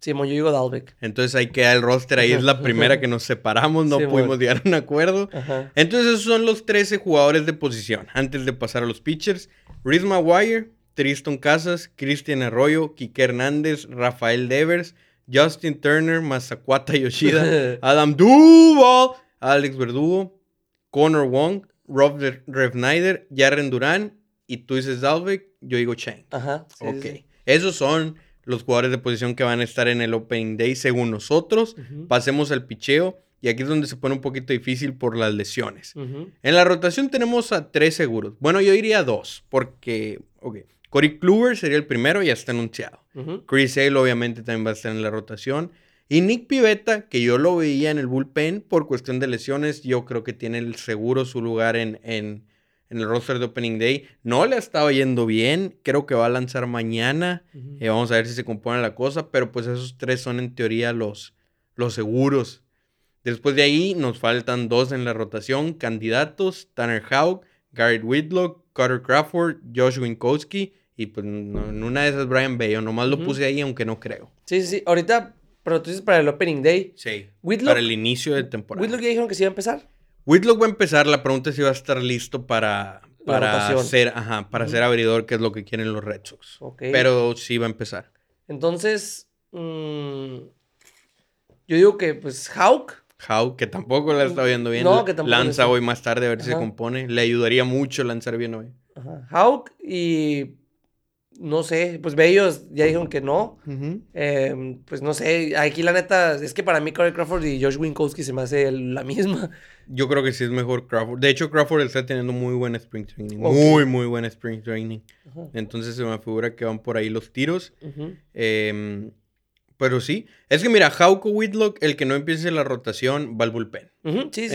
Simón, yo digo Dalbeck. Entonces ahí queda el roster. Ahí es la primera que nos separamos. No Sí, pudimos llegar a un acuerdo. Ajá. Entonces esos son los 13 jugadores de posición. Antes de pasar a los pitchers, Rhys Maguire, Tristan Casas, Cristian Arroyo, Kike Hernández, Rafael Devers, Justin Turner, Masakuata Yoshida, Adam Duval, Alex Verdugo, Connor Wong, Rob Re- Rev Snyder, Jaren Durán y tú dices Dalbeck, yo digo Chang. Ajá. sí, ok. sí. Esos son los jugadores de posición que van a estar en el Opening Day según nosotros. Pasemos al picheo y aquí es donde se pone un poquito difícil por las lesiones. En la rotación tenemos a tres seguros. Bueno, yo diría dos, porque, ok, Corey Kluber sería el primero, ya está anunciado. Ujú. Chris Sale obviamente también va a estar en la rotación. Y Nick Pivetta, que yo lo veía en el bullpen por cuestión de lesiones, yo creo que tiene el seguro su lugar en, en, en el roster de Opening Day. No le ha estado yendo bien, creo que va a lanzar mañana. Eh, vamos a ver si se compone la cosa, pero pues esos tres son en teoría los, los seguros. Después de ahí nos faltan dos en la rotación, candidatos, Tanner Houck, Garrett Whitlock, Carter Crawford, Josh Winkowski y pues no- en una de esas Brian Bello, nomás lo puse ahí aunque no creo. Sí, sí, sí. Ahorita, pero tú dices para el opening day. Sí. Whitlock, Para el inicio de temporada. Whitlock ya dijeron que sí iba a empezar. Whitlock va a empezar, la pregunta es si va a estar listo para, para ser, ajá, para ser abridor, que es lo que quieren los Red Sox. Ok. Pero sí va a empezar. Entonces, mm, yo digo que, pues, Hawk. How, que tampoco la está viendo bien. No, que tampoco Lanza hoy más tarde a ver si se compone. Le ayudaría mucho lanzar bien hoy. Ajá. Hawk y. No sé, pues Bellos ya dijeron que no. Em, pues no sé, aquí la neta, es que para mí Corey Crawford y Josh Winkowski se me hace la misma. Yo creo que sí es mejor Crawford. De hecho, Crawford está teniendo muy buen spring training. Muy, muy buen spring training. Entonces se me figura que van por ahí los tiros. Em, pero sí. Es que mira, Hauko Whitlock, el que no empiece la rotación, va al bullpen. Sí, sí, sí.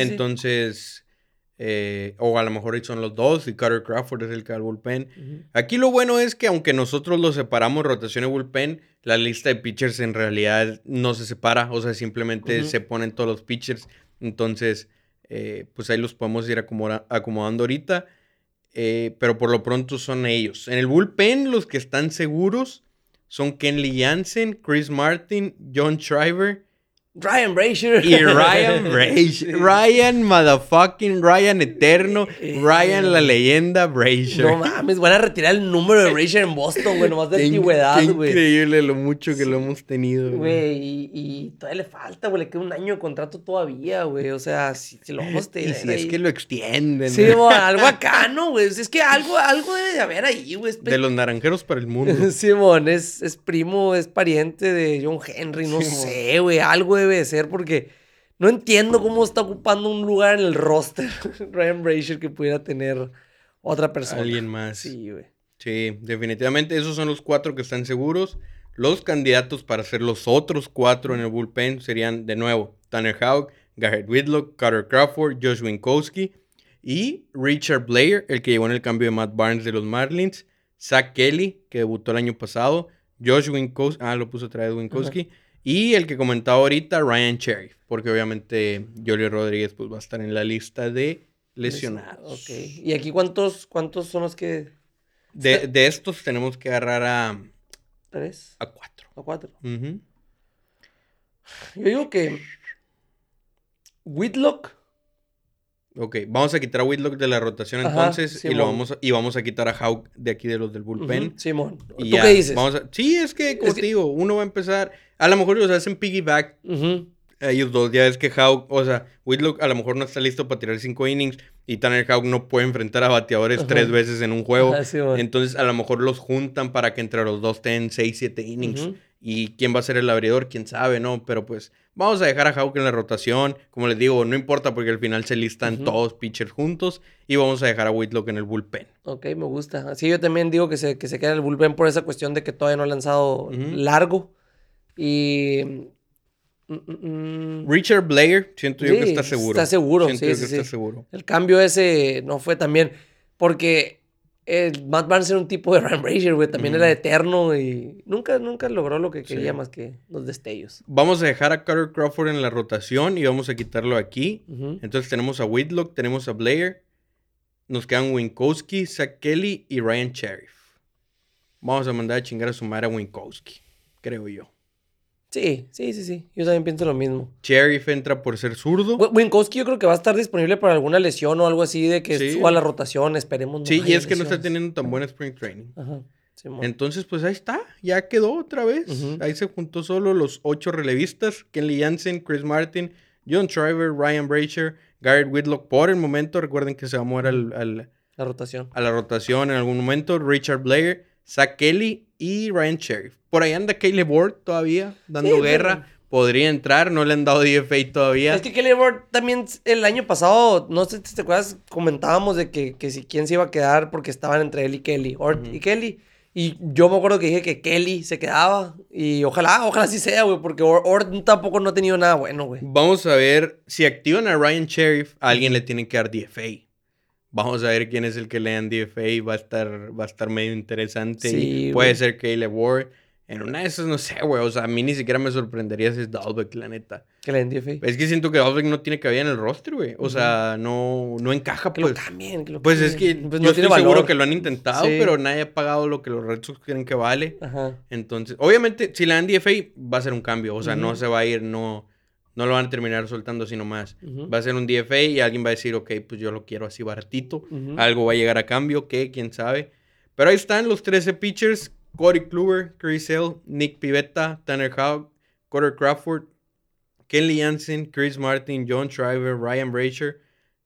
Eh, o a lo mejor son los dos y Carter Crawford es el que va al bullpen. Aquí lo bueno es que aunque nosotros lo separamos rotación y bullpen, la lista de pitchers en realidad no se separa, o sea, simplemente se ponen todos los pitchers. Entonces, eh, pues ahí los podemos ir acomoda- acomodando ahorita. Eh, pero por lo pronto son ellos. En el bullpen, los que están seguros son Kenley Jansen, Chris Martin, John Shriver Ryan Brazier. Y Ryan Brazier. Ryan motherfucking Ryan Eterno. Ryan la leyenda Brazier. No mames, van a retirar el número de Brazier en Boston, güey, nomás de antigüedad, güey. Increíble lo mucho que lo hemos tenido, güey. Y, y, todavía le falta, güey, le queda un año de contrato todavía, güey. O sea, si, si lo vamos a. Y si es que lo extienden. Sí, güey, algo acá, ¿no, güey? Es que algo, algo debe de haber ahí, güey. De los naranjeros para el mundo. Simón, es, es primo, es pariente de John Henry, no sé, güey. Algo debe de ser porque no entiendo cómo está ocupando un lugar en el roster Ryan Brazier que pudiera tener otra persona. Alguien más. Sí, güey. Sí, definitivamente esos son los cuatro que están seguros. Los candidatos para ser los otros cuatro en el bullpen serían, de nuevo, Tanner Houck, Garrett Whitlock, Carter Crawford, Josh Winkowski y Richard Blair, el que llegó en el cambio de Matt Barnes de los Marlins, Zach Kelly, que debutó el año pasado, Josh Winkowski, ah, lo puso otra vez Winkowski, y el que comentaba ahorita, Ryan Cherry, porque obviamente Jolio Rodríguez pues, va a estar en la lista de lesionados. Ok. ¿Y aquí cuántos, cuántos son los que...? De, estos tenemos que agarrar a... ¿Tres? A cuatro. A cuatro. Yo digo que... Whitlock Ok, vamos a quitar a Whitlock de la rotación entonces y, lo vamos a, y vamos a quitar a Hawk de aquí de los del bullpen. Simón, ¿tú qué dices? sí, es que, como te digo, uno va a empezar, a lo mejor los hacen piggyback ellos dos, ya es que Hawk, o sea, Whitlock a lo mejor no está listo para tirar cinco innings y Tanner Hawk no puede enfrentar a bateadores tres veces en un juego. entonces a lo mejor los juntan para que entre los dos tengan seis, siete innings. Y quién va a ser el abridor, quién sabe, ¿no? Pero pues vamos a dejar a Hawk en la rotación. Como les digo, no importa porque al final se listan todos pitchers juntos. Y vamos a dejar a Whitlock en el bullpen. Ok, me gusta. Así yo también digo que se, que se queda en el bullpen por esa cuestión de que todavía no ha lanzado largo. Y mm, mm, mm. Richard Blair, siento yo que está seguro. Está seguro, sí, sí, está seguro. El cambio ese no fue también. Porque Matt Barnes era un tipo de Ryan Brazier, güey. También era eterno y nunca, nunca logró lo que quería más que los destellos. Vamos a dejar a Carter Crawford en la rotación y vamos a quitarlo aquí. Entonces tenemos a Whitlock, tenemos a Blair. Nos quedan Winkowski, Zach Kelly y Ryan Sheriff. Vamos a mandar a chingar a su madre a Winkowski, creo yo. Sí, sí, sí, sí. Yo también pienso lo mismo. Sheriff entra por ser zurdo. Winkowski yo creo que va a estar disponible para alguna lesión o algo así de que suba la rotación, esperemos. No sí, y es que no está teniendo tan buen spring training. Ajá. Entonces, pues ahí está, ya quedó otra vez. Ahí se juntó solo los ocho relevistas: Kenley Jansen, Chris Martin, John Shriver, Ryan Brazier, Garrett Whitlock. Por el momento, recuerden que se va a mover al, la rotación. A la rotación en algún momento. Richard Blair, Zach Kelly y Ryan Sheriff. Por ahí anda Caleb Ward todavía, dando guerra. Podría entrar, no le han dado DFA todavía. Es que Caleb Ward también el año pasado, no sé si te acuerdas, comentábamos de que, que si quién se iba a quedar porque estaban entre él y Kelly. Ort y Kelly. Y yo me acuerdo que dije que Kelly se quedaba. Y ojalá, ojalá sí sea, güey, porque Ort tampoco no ha tenido nada bueno, güey. Vamos a ver, si activan a Ryan Sheriff, a alguien le tienen que dar DFA. Vamos a ver quién es el que lean DFA. Va a estar, va a estar medio interesante. Puede ser Caleb Ward. En una de esas, no sé, güey. O sea, a mí ni siquiera me sorprendería si es Dalbeck, la neta. Que lean DFA. Es que siento que Dalbeck no tiene cabida en el roster, güey. O sea, no, no encaja, que pues. Lo cambien, que lo pues es que pues yo estoy seguro que lo han intentado, pero nadie ha pagado lo que los Red Sox quieren que vale. Ajá. Entonces, obviamente, si le dan DFA, va a ser un cambio. O sea, no se va a ir, no no lo van a terminar soltando así nomás. Va a ser un DFA y alguien va a decir, ok, pues yo lo quiero así baratito. Algo va a llegar a cambio, ¿qué? ¿Quién sabe? Pero ahí están los 13 pitchers. Corey Kluber, Chris Hill, Nick Pivetta, Tanner Houck, Carter Crawford, Kenley Jansen, Chris Martin, John Shriver, Ryan Brazier,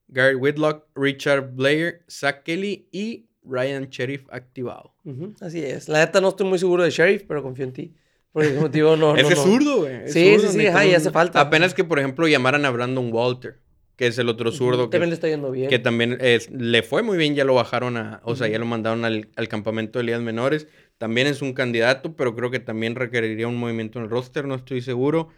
Garrett Whitlock, Richard Blair, Zach Kelly y Ryan Sheriff activado. Así es. La neta no estoy muy seguro de Sheriff, pero confío en ti. Por ese motivo no. es que es zurdo, güey. Sí, sí, sí, ajá, y hace falta. Apenas que, por ejemplo, llamaran a Brandon Walter, que es el otro zurdo. También le está yendo bien. Que también es, le fue muy bien, ya lo bajaron a. O sea, ya lo mandaron al, campamento de ligas menores. También es un candidato, pero creo que también requeriría un movimiento en el roster, no estoy seguro.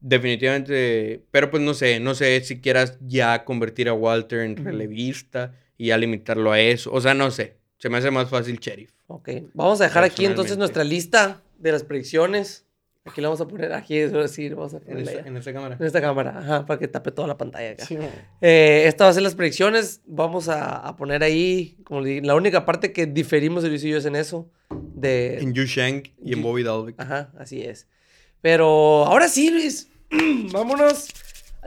Definitivamente, pero pues no sé, no sé si quieras ya convertir a Walter en relevista y ya limitarlo a eso. O sea, no sé. Se me hace más fácil Sheriff. Ok, vamos a dejar aquí entonces nuestra lista de las predicciones. Aquí la vamos a poner, aquí es decir, vamos a ponerla en, esta, cámara. En esta cámara, ajá, para que tape toda la pantalla acá. eh, esta va a ser las predicciones. Vamos a, a poner ahí, como le la única parte que diferimos Luis y yo es en eso. De, en Yu Shang y en Bobby Dalvik. Ajá, así es. Pero ahora sí, Luis. vámonos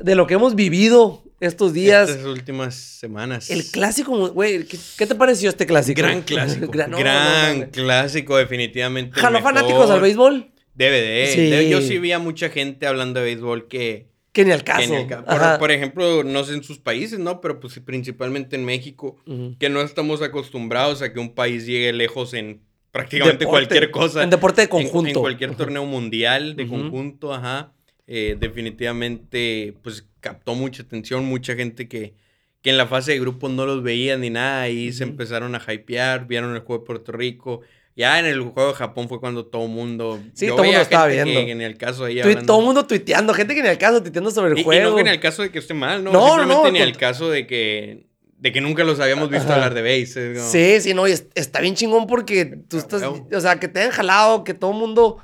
de lo que hemos vivido estos días. Estas últimas semanas. El clásico, güey, ¿qué, qué te pareció este clásico? Gran clásico. Gran, Gran, no, no, no. clásico, definitivamente. ¿Jaló fanáticos al béisbol? Debe de. Sí. Yo sí vi a mucha gente hablando de béisbol que. Que ni al caso. ca- por, por ejemplo, no sé en sus países, ¿no? Pero pues principalmente en México, que no estamos acostumbrados a que un país llegue lejos en prácticamente Deporte. cualquier cosa. En deporte de conjunto. En, cualquier torneo mundial de conjunto, ajá. Eh, definitivamente, pues captó mucha atención, mucha gente que, que en la fase de grupos no los veía ni nada y se empezaron a hypear, vieron el juego de Puerto Rico. Ya en el juego de Japón fue cuando todo el mundo. Sí, yo todo el mundo estaba viendo. Que, en el caso ahí Tui- hablando- todo el mundo tuiteando, gente que ni al caso tuiteando sobre el y, y juego. no que en el caso de que esté mal, ¿no? No, no, Simplemente no, ni el cont- caso de que, de que nunca los habíamos visto Ajá. hablar de base. como- Sí, sí, no, y es- está bien chingón porque tú estás, o sea, que te hayan jalado, que todo el mundo,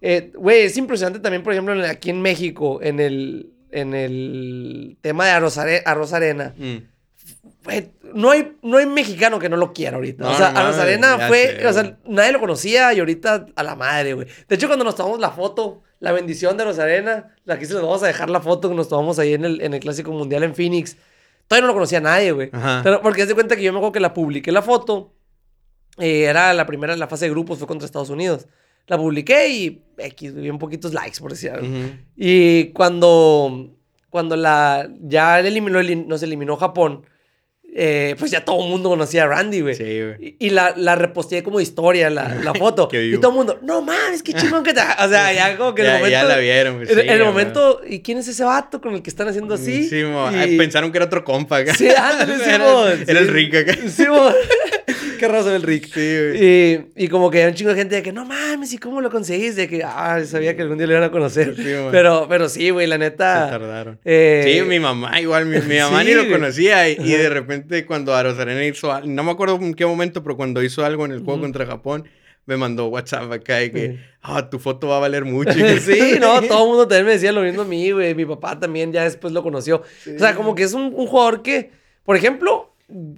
eh, güey, es impresionante también, por ejemplo, en- aquí en México, en el, en el tema de Arroz, Are- Arroz Arena, Mm. no hay, no hay mexicano que no lo quiera ahorita. No, o sea, no Arena fue, sé, o sea, nadie lo conocía y ahorita a la madre, güey. De hecho, cuando nos tomamos la foto, la bendición de Arroz Arena, aquí se les vamos a dejar la foto que nos tomamos ahí en el, en el Clásico Mundial en Phoenix. Todavía no lo conocía nadie, güey. Pero porque haz de cuenta que yo me acuerdo que la publiqué la foto. eh, era la primera, la fase de grupos, fue contra Estados Unidos. La publiqué y X, bien poquitos likes, por decir algo. Ujú. Y cuando, cuando la, ya eliminó, eli- nos eliminó Japón, eh, pues ya todo el mundo conocía a Randy, güey. Sí, güey. Y, y la, la reposteé como historia, la, la foto. Y todo el mundo, no mames, qué chingón que te. O sea, ya como que en el momento. ya la vieron. pues, en, sí, el güey. momento, ¿y quién es ese vato con el que están haciendo así? Sí, Y- ay, pensaron que era otro compa acá. Sí, ándale, sí, era, era el sí. Rick acá. Sí. Qué raza el Rick. Sí. Y, y como que hay un chingo de gente de que, no mames, ¿y cómo lo conseguís? De que, ah, sabía que algún día lo iban a conocer. Sí, pero, pero sí, güey, la Se neta. tardaron. eh, Sí, mi mamá igual, mi, mi mamá Sí, ni lo conocía y, y de repente cuando Arozarena hizo no me acuerdo en qué momento, pero cuando hizo algo en el juego Ujú. contra Japón, me mandó WhatsApp acá y que, ah, tu foto va a valer mucho. que- sí, no, todo el mundo también me decía lo mismo a mí, güey. Mi papá también ya después lo conoció. O sea, como que es un, un jugador que, por ejemplo,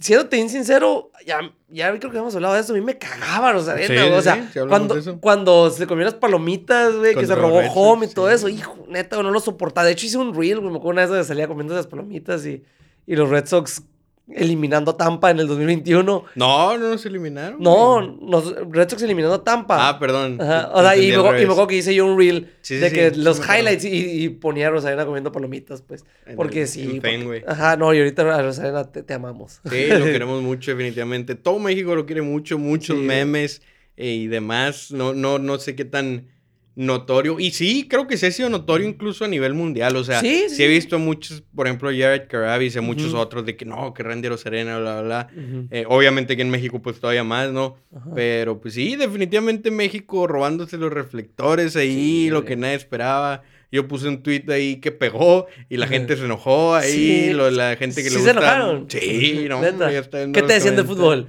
siéndote bien sincero, ya, ya creo que hemos hablado de eso, a mí me cagaba Rosarena, Sí, güey. O sí, sea, sí, sí cuando, cuando se comió las palomitas, güey, que se robó los home y todo sí. eso, hijo, neta, güey, no lo soportaba. De hecho, hice un reel, güey, me acuerdo una vez de salía comiendo esas palomitas y, y los Red Sox eliminando a Tampa en el 2021. No, no nos eliminaron. No, los Red Sox eliminando a Tampa. Ah, perdón. Ajá, o sea, y me, acuerdo- que hice yo un reel Sí, sí, de que sí los highlights y, y ponía a Rosarena comiendo palomitas, pues. En Porque el- sí. en porque-. Ajá, no, y ahorita a Rosarena te, te amamos. Sí, lo queremos mucho, definitivamente. Todo México lo quiere mucho, muchos memes eh, y demás. No, no, no sé qué tan notorio. Y sí, creo que sí ha sido notorio incluso a nivel mundial. O sea, Sí, sí, sí. he visto muchos, por ejemplo, Jared Carabis y a muchos otros de que no, que Randy Serena, bla, bla. Eh, obviamente que en México pues todavía más, ¿no? Pero pues sí, definitivamente México robándose los reflectores ahí, Sí, lo que nadie esperaba. Yo puse un tweet ahí que pegó y la gente se enojó ahí, lo- la gente que ¿Sí le se enojaron? Sí, no, Neta. hombre, ya está viendo ¿Qué te decían de fútbol?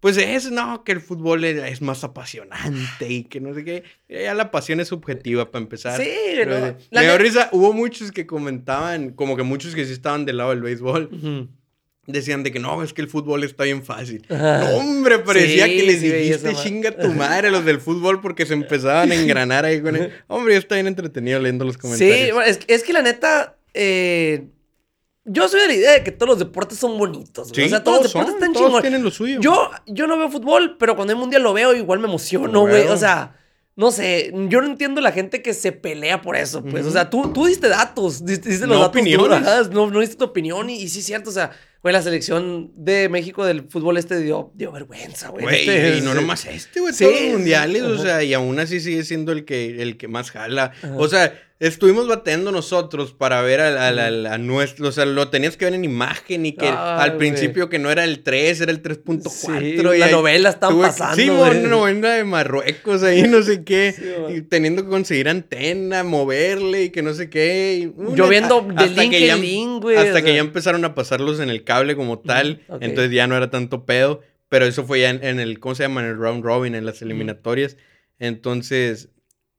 Pues es, no, que el fútbol es, más apasionante y que no sé qué. Ya la pasión es subjetiva para empezar. Sí, Pero, no, la me dio risa, hubo muchos que comentaban, como que muchos que sí estaban del lado del béisbol, Ujú. decían de que no, es que el fútbol está bien fácil. Ajá. No, hombre, parecía Sí, que les sí, dijiste chinga tu madre a los del fútbol porque se empezaban a engranar ahí con él. Hombre, yo está bien entretenido leyendo los comentarios. Sí, bueno, es, es que la neta, eh, yo soy de la idea de que todos los deportes son bonitos. güey. Sí, o sea, todos los son, deportes están todos chingones. tienen lo suyo. Yo, yo no veo fútbol, pero cuando hay mundial lo veo, igual me emociono, güey. O sea, no sé, yo no entiendo la gente que se pelea por eso, pues. O sea, tú, tú diste datos, diste, diste los No datos. tú, opiniones. ajá, no, no diste tu opinión y, y sí es cierto, o sea, güey, la selección de México del fútbol este dio, dio vergüenza, güey. Güey, Este, y no nomás este, güey, Sí, todos los sí, mundiales, o sea, y aún así sigue siendo el que, el que más jala. Ajá. O sea, estuvimos bateando nosotros para ver al- al- a nuestro, o sea, lo tenías que ver en imagen y que al güey. principio que no era el 3, era el 3.4. Sí, la novela estaban tuve pasando, Sí, güey. una novela de Marruecos ahí, no sé qué, y teniendo que conseguir antena, moverle y que no sé qué. y una- Yo viendo a- de link que ya- en link, güey. Hasta o que ya empezaron a pasarlos en el cable como tal. ok. Entonces ya no era tanto pedo. Pero eso fue ya en, en el, ¿cómo se llama? En el round robin, en las eliminatorias. Entonces,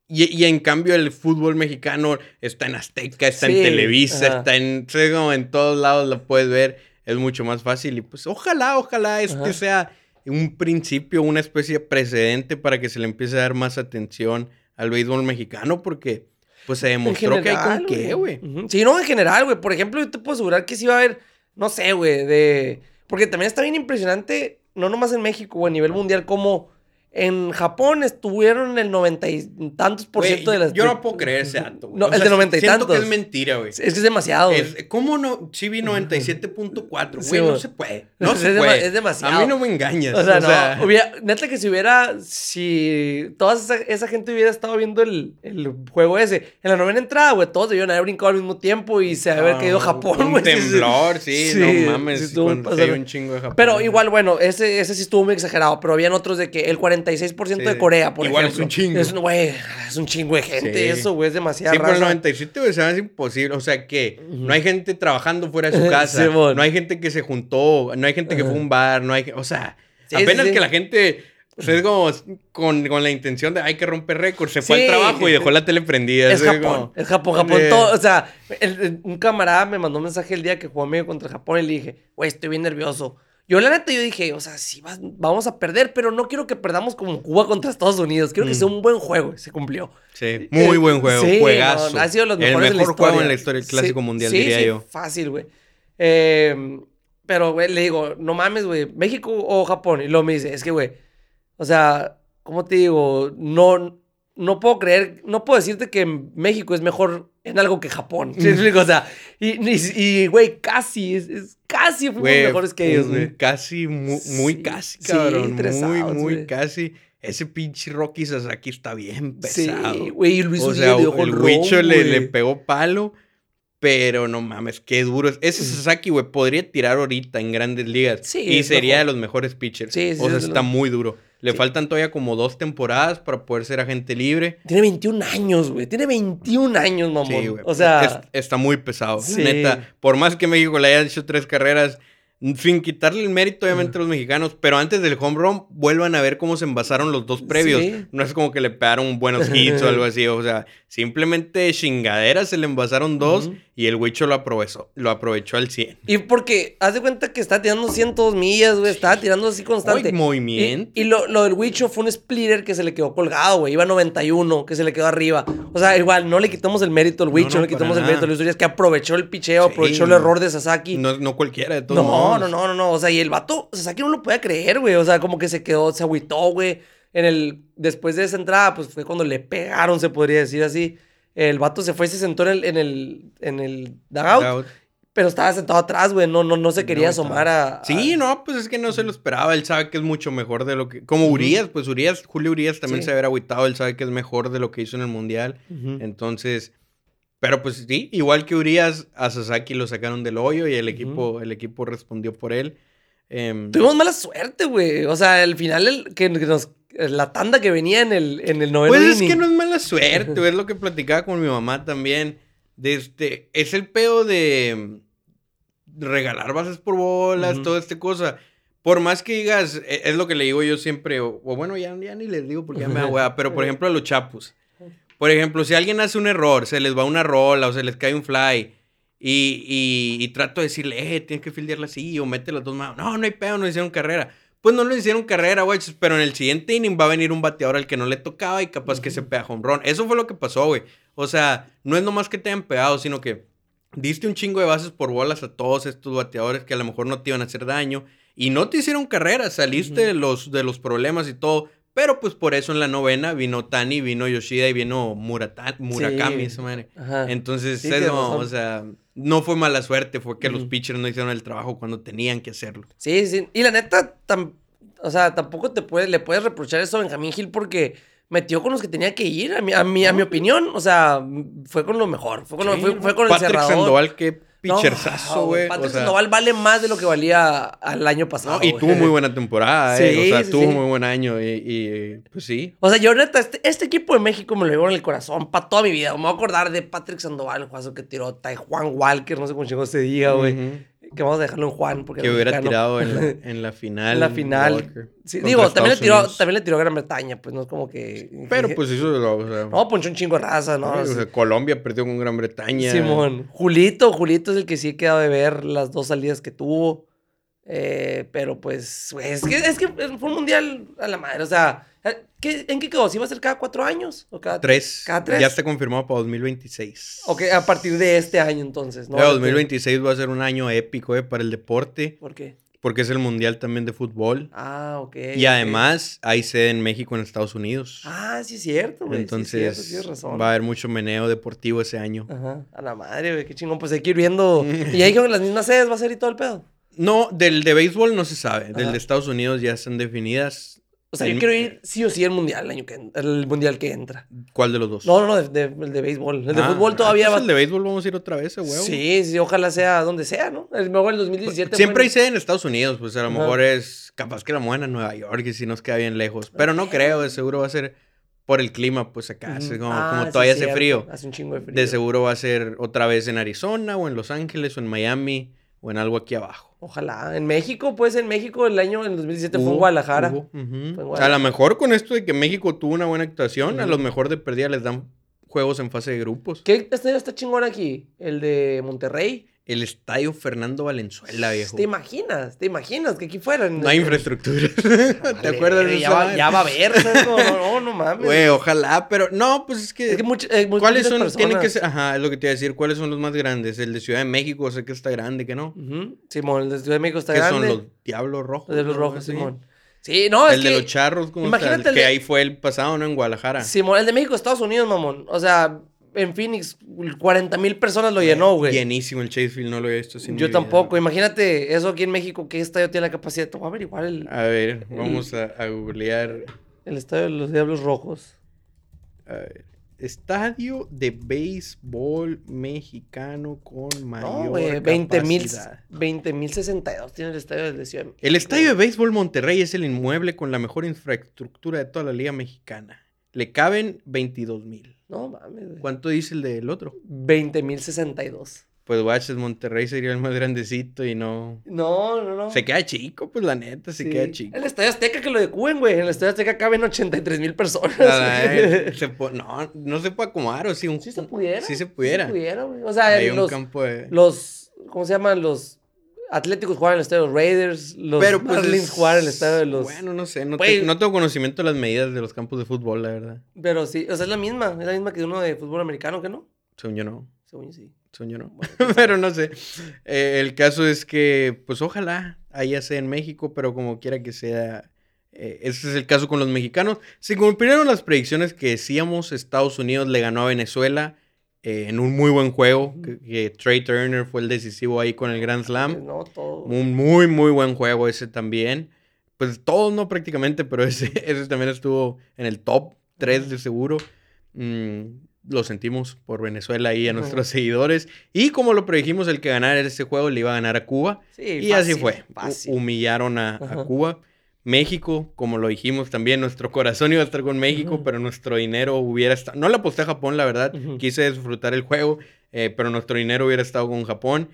y, y en cambio el fútbol mexicano está en Azteca, está Sí, en Televisa, ajá. está en, como en todos lados lo puedes ver. Es mucho más fácil. Y pues ojalá, ojalá este Ajá. sea un principio, una especie de precedente para que se le empiece a dar más atención al béisbol mexicano porque... pues se demostró que hay con qué, güey. Sí, no, en general, güey. Por ejemplo, yo te puedo asegurar que sí va a haber, no sé, güey, de... Porque también está bien impresionante, no nomás en México, güey, a nivel mundial, como en Japón estuvieron el noventa y tantos por ciento de las. Yo no puedo creer ese dato. No, es de noventa y siento tantos. que es mentira, güey. Es que es demasiado. Es, ¿Cómo no? Sí vi 97.4. Güey, no se puede. No se es puede. es demasiado. A mí no me engañas. O sea, no. Hubiera, neta que si hubiera. Si toda esa, esa gente hubiera estado viendo el, el, juego ese. En la novena entrada, güey, todos debían haber brincado al mismo tiempo y se haber caído Japón, Un temblor, sí, sí, no mames. Sí, un chingo de Japón. Pero igual, bueno, ese, ese sí estuvo muy exagerado. Pero habían otros de que el 46% de Corea, por Igual ejemplo. es un chingo. Es, wey, es un chingo de gente, Sí. eso, güey, es demasiado. Sí, pero el 97, güey, se hace imposible. O sea, que no hay gente trabajando fuera de su casa. No hay gente que se juntó. No hay gente que fue a un bar. No hay... O sea, Sí, apenas sí, sí. que la gente... O sea, es como con, con la intención de hay que romper récords. Se fue Sí. al trabajo y dejó la tele prendida. Es Japón, como- es Japón, Japón. Eh. Todo, o sea, el- el- un camarada me mandó un mensaje el día que jugó medio contra Japón y le dije, güey, estoy bien nervioso. Yo, la neta, yo dije, o sea, sí, vas- vamos a perder, pero no quiero que perdamos como Cuba contra Estados Unidos. Quiero que Mm. sea un buen juego. Se cumplió. Sí, muy buen juego. Sí, juegazo. no, ha sido los el mejores mejor en la juego en la historia del Clásico Sí, Mundial, sí, diría sí, yo. Fácil, güey. Eh, pero, güey, le digo, no mames, güey, México o Japón. Y luego me dice, es que, güey, o sea, ¿cómo te digo? No, no puedo creer, no puedo decirte que México es mejor en algo que Japón. ¿Sí explico? O sea, y, y- y, güey, casi, es, es- casi fuimos Güey, mejores que ellos, güey. Casi, muy, muy Sí, casi, sí, cabrón. tres muy, outs, muy güey. casi. Ese pinche Rocky Sasaki está bien Sí, pesado. güey, y Luis o sea, el Huicho le, le güey. pegó palo, pero no mames, qué duro. es. Ese Sasaki, güey, podría tirar ahorita en grandes ligas. Sí, y sería mejor. de los mejores pitchers. Sí, sí, o sea, está muy duro. Le Sí. faltan todavía como dos temporadas para poder ser agente libre. Tiene 21 años, güey. Tiene 21 años, mamón. Sí, güey. O sea, Es- está muy pesado. Sí. Neta, por más que México le haya hecho tres carreras, sin quitarle el mérito, obviamente, a los mexicanos, pero antes del home run, vuelvan a ver cómo se envasaron los dos previos. Sí. No es como que le pegaron buenos hits o algo así. O sea, simplemente chingaderas se le envasaron dos y el Huicho lo aprovechó, lo aprovechó al 100. y porque haz de cuenta que está tirando 102 millas, güey. Estaba tirando así constante. Movimiento. Y, y lo, lo del Wicho fue un splitter que se le quedó colgado, güey. Iba a 91, que se le quedó arriba. O sea, igual, no le quitamos el mérito al Wicho, no, no, le quitamos el mérito a Luis Urias, que aprovechó el picheo, Sí, aprovechó el error de Sasaki. No, no cualquiera de todos No, no, no, no, no. O sea, y el vato, Sasaki no lo podía creer, güey. O sea, como que se quedó, se agüitó, güey. En el, después de esa entrada, pues fue cuando le pegaron, se podría decir así. El vato se fue y se sentó en el, en el, en el dugout, Out. pero estaba sentado atrás, güey. No, no, no se quería No, asomar a, a- Sí, no, pues es que no se lo esperaba. Él sabe que es mucho mejor de lo que. Como. Urias, pues Urias, Julio Urias también Sí. se había agüitado. Él sabe que es mejor de lo que hizo en el mundial. Entonces. Pero pues sí, igual que Urias, a Sasaki lo sacaron del hoyo y el equipo, el equipo respondió por él. Em, Tuvimos mala suerte, güey. O sea, al final, el, que, que nos, la tanda que venía en el, en el noveno pues es inning. que no es mala suerte, es lo que platicaba con mi mamá también. De este, es el pedo de mm, regalar bases por bolas, Ujú. toda esta cosa. Por más que digas, e- es lo que le digo yo siempre, o, o bueno, ya, ya ni les digo porque ya me da pero por ejemplo a los chapus. Por ejemplo, si alguien hace un error, se les va una rola o se les cae un fly y, y, y trato de decirle, eh, tienes que fildearla así o mete las dos manos. No, no hay pedo, no hicieron carrera. Pues no lo hicieron carrera, güey, pero en el siguiente inning va a venir un bateador al que no le tocaba y capaz que se pega home run. Eso fue lo que pasó, güey. O sea, no es nomás que te hayan pegado, sino que diste un chingo de bases por bolas a todos estos bateadores que a lo mejor no te iban a hacer daño y no te hicieron carrera, saliste de, los, de los problemas y todo. Pero pues por eso en la novena vino Tani, vino Yoshida y vino Murata- Murakami, Sí. esa madre. Ajá. Entonces, Sí, es tienes como, razón. o sea, no fue mala suerte, fue que los pitchers no hicieron el trabajo cuando tenían que hacerlo. Sí, sí. Y la neta, tam- o sea, tampoco te puedes, le puedes reprochar eso a Benjamín Gil porque metió con los que tenía que ir, a mi, a mi, a mi opinión. O sea, fue con lo mejor. Fue con, lo- Sí, fue, fue con el cerrador. Sandoval, qué No, pitcherzazo, güey. Patrick o sea, Sandoval vale más de lo que valía al año pasado. no, y tuvo muy buena temporada, eh. Sí, O sea, sí, tuvo sí. muy buen año y, y, pues sí. O sea, yo neta, este, este equipo de México me lo llevo en el corazón para toda mi vida. Me voy a acordar de Patrick Sandoval, el jugazo que tiró, Juan Walker, no sé cómo chingón se diga, güey. Ujú. Que vamos a dejarlo en Juan. Porque Que hubiera mexicano. tirado en la, en la final. En la final. Sí, digo, también le, tiró, Unidos. también le tiró a Gran Bretaña, pues no es como que. Pero pues hizo, o sea, No, ponchó un chingo de raza, ¿no? o sea, Colombia perdió con Gran Bretaña. Simón. Julito, Julito es el que sí he quedado de ver las dos salidas que tuvo. Eh, pero pues, es que, es que fue un mundial a la madre. O sea, ¿qué- ¿en qué quedó? ¿Sí va a ser cada cuatro años? ¿O cada Tres. ¿Cada tres? Ya está confirmado para 2026. Ok, a partir de este año entonces, ¿no? Pero 2026 va a ser un año épico eh, para el deporte, ¿Por qué? porque es el mundial también de fútbol. Ah, ok. y ok. además hay sede en México, en Estados Unidos. Ah, sí es cierto, güey. Entonces sí cierto, razón. va a haber mucho meneo deportivo ese año. Ajá, a la madre, güey, qué chingón. Pues hay que ir viendo. y dijeron que las mismas sedes va a ser y todo el pedo. No, del de béisbol no se sabe. Del de Estados Unidos ya están definidas. O sea, yo quiero ir sí o sí al mundial el año que en- el mundial que entra. ¿Cuál de los dos? No, no, no, de, de- el de béisbol. El de Ah, fútbol ah, todavía pues va. El de béisbol vamos a ir otra vez, huevo. Sí, sí, ojalá sea donde sea, ¿no? El mejor el 2017. Siempre hay en- Estados Unidos, pues a lo Ajá. mejor es capaz que la muevan a Nueva York y si nos queda bien lejos. Pero no creo, de seguro va a ser por el clima, pues acá. Así como, Ah, como sí, todavía hace frío. Hace un chingo de frío. De seguro va a ser otra vez en Arizona o en Los Ángeles o en Miami o en algo aquí abajo. Ojalá. En México, pues en México el año en 2017 fue en Hubo, Guadalajara. hubo, ujú. Fue en A Guadalajara. lo mejor con esto de que México tuvo una buena actuación, a lo mejor de perdida les dan juegos en fase de grupos. ¿Qué estadio está chingón aquí? El de Monterrey. El estadio Fernando Valenzuela, viejo. ¿Te imaginas? ¿Te imaginas que aquí fueran? No hay infraestructura. ¿Te acuerdas de ya eso? va, ya va a haber. No, no, no, mames. Güey, ojalá, pero no, pues es que. es que much- eh, ¿Cuáles son? Tienen que ser. Ajá, es lo que te iba a decir. ¿Cuáles son los más grandes? El de Ciudad de México, sé que está grande, que no. Ujú. Simón, el de Ciudad de México está ¿Qué grande. son los Diablos Rojos? Los de los rojos. Simón. Sí, no, es el que... de los charros, ¿cómo está? imagínate El que ahí fue el pasado, ¿no? En Guadalajara. Simón, el de México, Estados Unidos, mamón. O sea, en Phoenix, 40 mil personas lo llenó, güey. Llenísimo el Chase Field, no lo había visto sin Yo tampoco. Imagínate eso aquí en México, ¿qué estadio tiene la capacidad? Te voy a averiguar el, A ver, vamos a, a googlear. el estadio de los Diablos Rojos. A ver. Estadio de béisbol mexicano con mayor No, güey, 20 mil capacidad. 62 tiene el estadio de Ciudad de. El estadio de béisbol Monterrey es el inmueble con la mejor infraestructura de toda la liga mexicana. Le caben 22 mil. No mames, güey. ¿Cuánto dice el del otro? 20 mil 62. Pues Watches Monterrey sería el más grandecito y no. No, no, no. Se queda chico, pues la neta, se Sí. queda chico. El Estadio Azteca que lo decúen, güey. En el Estadio Azteca caben 83 mil personas. Nada, se po- no, no se puede acomodar, o sí, un, Sí se pudiera. Sí se pudiera. Sí se pudiera, güey. O sea, Hay un los, campo de. los, ¿cómo se llaman? Los Atléticos juegan en el estadio de los Raiders. Los Pero pues. Marlins en el estadio de los... Bueno, no sé, no, Güey. te- no tengo conocimiento de las medidas de los campos de fútbol, la verdad. Pero sí, o sea, es la misma. Es la misma que uno de fútbol americano, ¿que no? Según yo no. Según yo sí. Según yo no. Bueno, pero no sé. Eh, el caso es que, pues ojalá haya sea en México, pero como quiera que sea, eh, ese es el caso con los mexicanos. Se cumplieron las predicciones que decíamos, Estados Unidos le ganó a Venezuela eh, en un muy buen juego, que, que Trey Turner fue el decisivo ahí con el Grand Slam. No, todo. Un muy, muy buen juego ese también. Pues todos no prácticamente, pero ese, ese también estuvo en el top 3 de seguro. Mm, lo sentimos por Venezuela y a nuestros seguidores. Y como lo predijimos, el que ganara ese juego le iba a ganar a Cuba. Sí, y así fue. Fácil. Humillaron a, a. Cuba. México, como lo dijimos también, nuestro corazón iba a estar con México, pero nuestro dinero hubiera estado... No le aposté a Japón, la verdad. Quise disfrutar el juego, eh, pero nuestro dinero hubiera estado con Japón.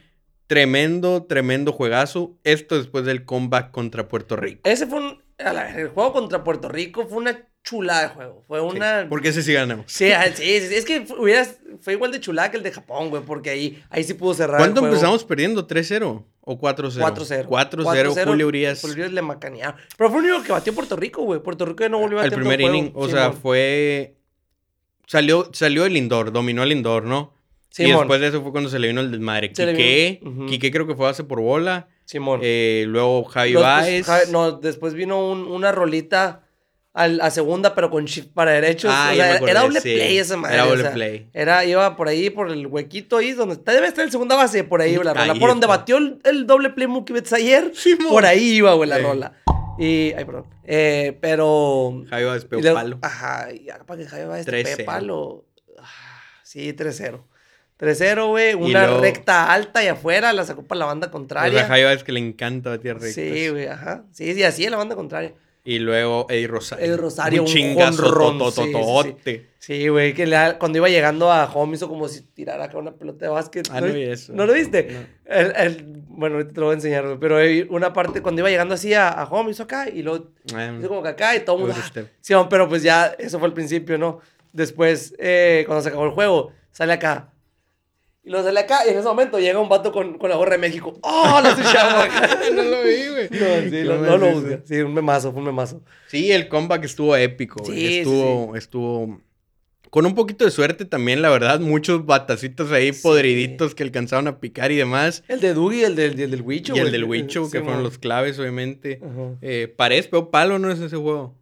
Tremendo, tremendo juegazo. Esto después del comeback contra Puerto Rico. Ese fue un... la el juego contra Puerto Rico fue una chulada de juego. Fue Sí, una... porque ese sí ganamos. Sí, ah, sí, sí, sí, es que fu- hubiera, fue igual de chulada que el de Japón, güey, porque ahí, ahí sí pudo cerrar. ¿Cuánto el juego. empezamos perdiendo? ¿3-0 o 4-0? 4-0. 4-0, Julio Urias. Julio Urias le macanearon. Pero fue el único que batió Puerto Rico, güey. Puerto Rico ya no volvió a El batear primer el inning, juego. o sea, Simón. fue... Salió, salió el indoor, dominó el indoor, ¿no? Y Simón, después de eso fue cuando se le vino el desmadre. Quique, vino- Ujú. Quique creo que fue base por bola. Simón. eh, luego Javi Baez. Ja- no, después vino un- una rolita al- a segunda, pero con shift para derechos. Ah, o sea, era doble sí. play esa madre. Era o doble sea, play. Era, iba por ahí, por el huequito ahí, donde está, debe estar en segunda base, por ahí, la rola. Por donde batió el, el doble play Mookie Betts ayer, Simón. por ahí iba, güey, la Sí. rola. Y, ay, perdón. Eh, pero... Javi Baez pegó palo. Ajá, y para que Javi Baez te 3-0. pegue palo. Ah, Sí, 3-0. 3-0, güey. Una luego- recta alta y afuera, la sacó para la banda O contraria. sea, Javi Baez que le encanta batir rectas. Sí, güey, ajá. Sí, sí, así es la banda contraria. Y luego Eddie Rosario. Eddie Rosario, un un chingazo jonrón, totototote. Sí, güey, que le- cuando iba llegando a home hizo como si tirara acá una pelota de básquet. Ah, no vi eso. ¿No lo viste? No. El- el- bueno, ahorita te lo voy a enseñar, güey, pero una parte cuando iba llegando así a, a home hizo acá y luego Ah, hizo como que acá y todo mundo... Overstep. "Ah". Sí, pero pues ya, eso fue el principio, ¿no? Después, eh, cuando se acabó el juego, sale acá. Y lo sale acá, y en ese momento llega un vato con, con la gorra de México. ¡Oh, lo escuchamos! no lo vi, güey. No, sí, Qué no, lo busca. Sí, un memazo, fue un memazo. Sí, el comeback estuvo épico, güey. Sí, sí, estuvo, estuvo con un poquito de suerte también, la verdad. Muchos batacitos ahí Sí. podriditos que alcanzaron a picar y demás. El de Dougie y el del, el del Huicho, y el güey. del Wicho, que Sí, fueron los claves, obviamente. Eh, Paredes pegó palo, ¿no es ese juego?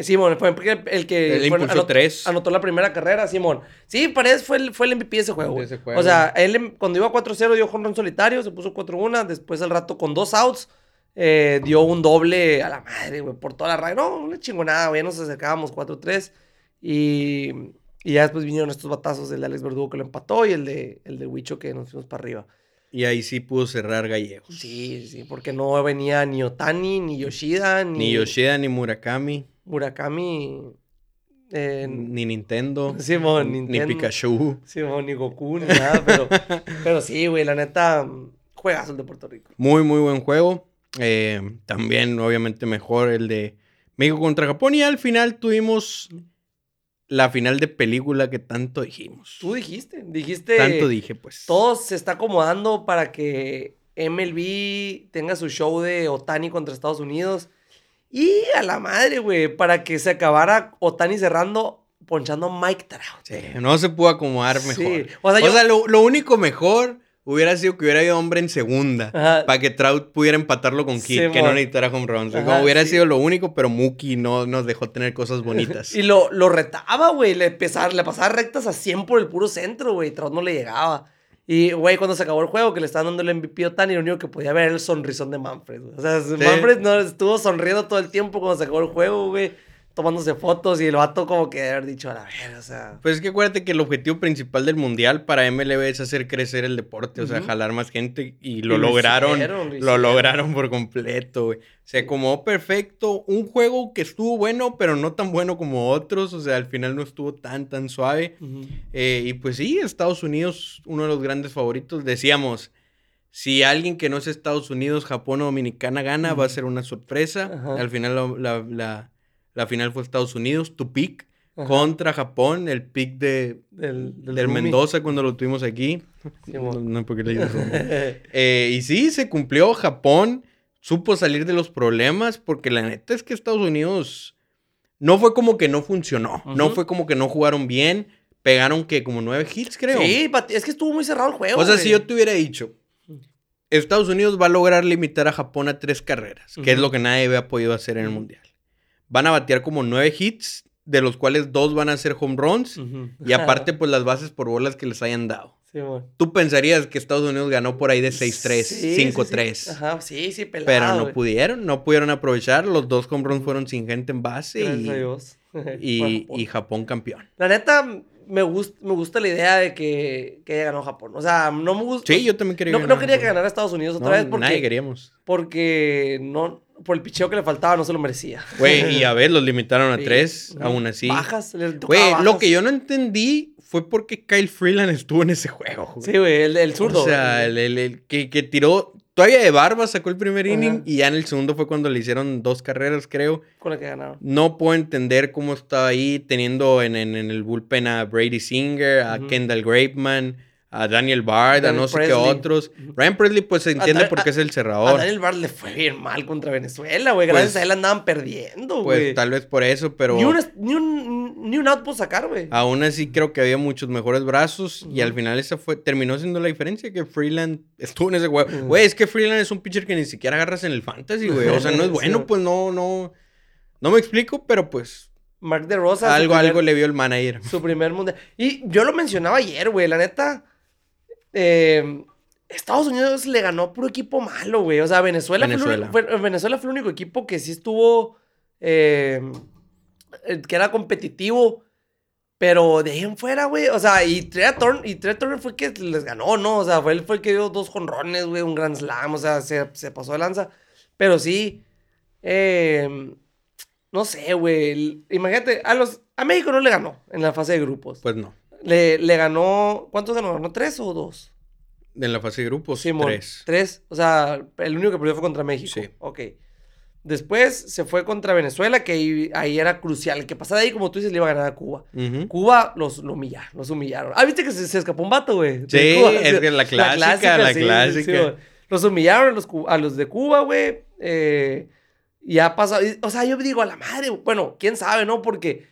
Eh, Simón, fue el, que fue- tres. anotó la primera carrera, Simón. Sí, Paredes fue el, fue el MVP de ese juego. De güey. ese juego. O sea, él em- cuando iba 4-0 dio jonrón solitario, se puso 4-1, después al rato con dos outs eh, dio un doble a la madre, güey, por toda la raya. No, una chingonada, güey, ya nos acercábamos 4-3 y, y ya después vinieron estos batazos, el de Alex Verdugo que lo empató y el de, el de Huicho que nos fuimos para arriba. Y ahí sí pudo cerrar Gallegos. Sí, sí, porque no venía ni Otani, ni Yoshida, ni, Ni Yoshida, ni Murakami, Murakami. eh, ni Nintendo, Simón, ni Nintendo. Pikachu. Simón, ni Goku, ni nada, pero, pero sí, güey, la neta, juegazo el de Puerto Rico. Muy, muy buen juego. Eh, también, obviamente, mejor el de México contra Japón. Y al final tuvimos la final de película que tanto dijimos. Tú dijiste, dijiste. Tanto dije, pues. Todo se está acomodando para que MLB tenga su show de Otani contra Estados Unidos. Y a la madre, güey, para que se acabara Otani cerrando, ponchando a Mike Trout. Sí, no se pudo acomodar Sí. mejor. O sea, O sea, yo- lo, lo único mejor hubiera sido que hubiera habido hombre en segunda. Ajá. Para que Trout pudiera empatarlo con Kid, que no necesitara home runs. Ajá, Como hubiera sí. sido lo único, pero Mookie no nos dejó tener cosas bonitas. Y lo, lo retaba, güey. Le, pesar- le pasaba rectas a 100 por el puro centro, güey. Trout no le llegaba. Y, güey, cuando se acabó el juego, que le estaban dando el MVP a Otani, lo único que podía ver era el sonrisón de Manfred. güey. O sea, Manfred no, estuvo sonriendo todo el tiempo cuando se acabó el juego, güey. Tomándose fotos y el vato como que de haber dicho a la ver, o sea... Pues es que acuérdate que el objetivo principal del mundial para MLB es hacer crecer el deporte, o sea, jalar más gente y lo Y lo lograron. hicieron, lo lograron por completo, güey. Se acomodó perfecto. Un juego que estuvo bueno, pero no tan bueno como otros. O sea, al final no estuvo tan, tan suave. Eh, y pues sí, Estados Unidos, uno de los grandes favoritos. Decíamos, si alguien que no es Estados Unidos, Japón o Dominicana gana, va a ser una sorpresa. Al final la, la- la- la final fue Estados Unidos, tu pick, Ajá. contra Japón, el pick de, Del. Mendoza cuando lo tuvimos aquí. Sí, no, porque le. Eh, y sí, se cumplió. Japón supo salir de los problemas porque la neta es que Estados Unidos no fue como que no funcionó. No fue como que no jugaron bien. Pegaron que como nueve hits, creo. Sí, es que estuvo muy cerrado el juego, o sea, güey. si yo te hubiera dicho, Estados Unidos va a lograr limitar a Japón a tres carreras, que es lo que nadie había podido hacer en el. Mundial. Van a batear como nueve hits, de los cuales dos van a ser home runs. Y aparte, pues las bases por bolas que les hayan dado. Sí. Tú pensarías que Estados Unidos ganó por ahí de 6-3, Sí, sí, 5-3. sí. Ajá, sí, sí, pelado, Pero no pudieron, no pudieron aprovechar. Los dos home runs fueron sin gente en base Gracias a y, Dios. y- Por Japón. y Japón campeón. La neta, me, gusta me gusta la idea de que, que haya ganado Japón. O sea, no me gusta. Sí, yo también quería no, ganar, no quería que ganara Estados Unidos otra No, vez porque, Nadie queríamos. porque no, por el picheo que le faltaba no se lo merecía. Güey, y a ver, los limitaron a Sí. tres, aún así. Bajas. le Güey, lo que yo no entendí fue porque Kyle Freeland estuvo en ese juego. güey. Sí, güey, el, el zurdo. O sea, el, el- el que, que tiró todavía de barba, sacó el primer Ajá. inning y ya en el segundo fue cuando le hicieron dos carreras, creo. Con la que ganaron. No puedo entender cómo estaba ahí teniendo en, en- en el bullpen a Brady Singer, a. Kendall Graveman, a Daniel Bard, a no sé Presley. qué otros. Ryan Presley pues se entiende porque a- es el A cerrador. Daniel Bard le fue bien mal contra Venezuela, güey. Gracias Pues- a él andaban perdiendo, Pues güey. tal vez por eso, pero Ni, un, ni, un, ni un out pudo sacar, güey. aún así creo que había muchos mejores brazos y al final esa fue terminó siendo la diferencia que Freeland estuvo en ese juego. Ujú. Güey, es que Freeland es un pitcher que ni siquiera agarras en el fantasy, güey. O sea, no es bueno, güey. pues no, no. No me explico, pero pues Mark de Rosa. algo, algo le vio el manager. Su primer mundial. Y yo lo mencionaba ayer, güey. La neta. Eh, Estados Unidos le ganó puro equipo malo, güey. O sea, Venezuela, Venezuela. Fue, el, fue- Venezuela fue el único equipo que sí estuvo. eh, eh, que era competitivo. Pero de ahí en fuera, güey. O sea, y Trey y Turner fue el que les ganó, ¿no? O sea, fue él fue el que dio dos jonrones, güey, un gran slam. O sea, se, se pasó de lanza. Pero sí. eh, no sé, güey. Imagínate, a los. A México no le ganó en la fase de grupos. Pues no. Le, le ganó. ¿Cuántos ganó? ¿Ganó tres o dos? En la fase de grupos, Simón, tres. Tres. O sea, el único que perdió fue contra México. Sí. Ok. Después se fue contra Venezuela, que ahí, ahí era crucial. El que pasara ahí, como tú dices, le iba a ganar a Cuba. Cuba los lo humillaron, los humillaron. Ah, viste que se, se escapó un vato, güey. Sí, Cuba. es que la clásica, la clásica. güey. los humillaron a los, a los de Cuba, güey. Eh, y ha pasado. y- O sea, yo digo, a la madre, bueno, quién sabe, ¿no? Porque.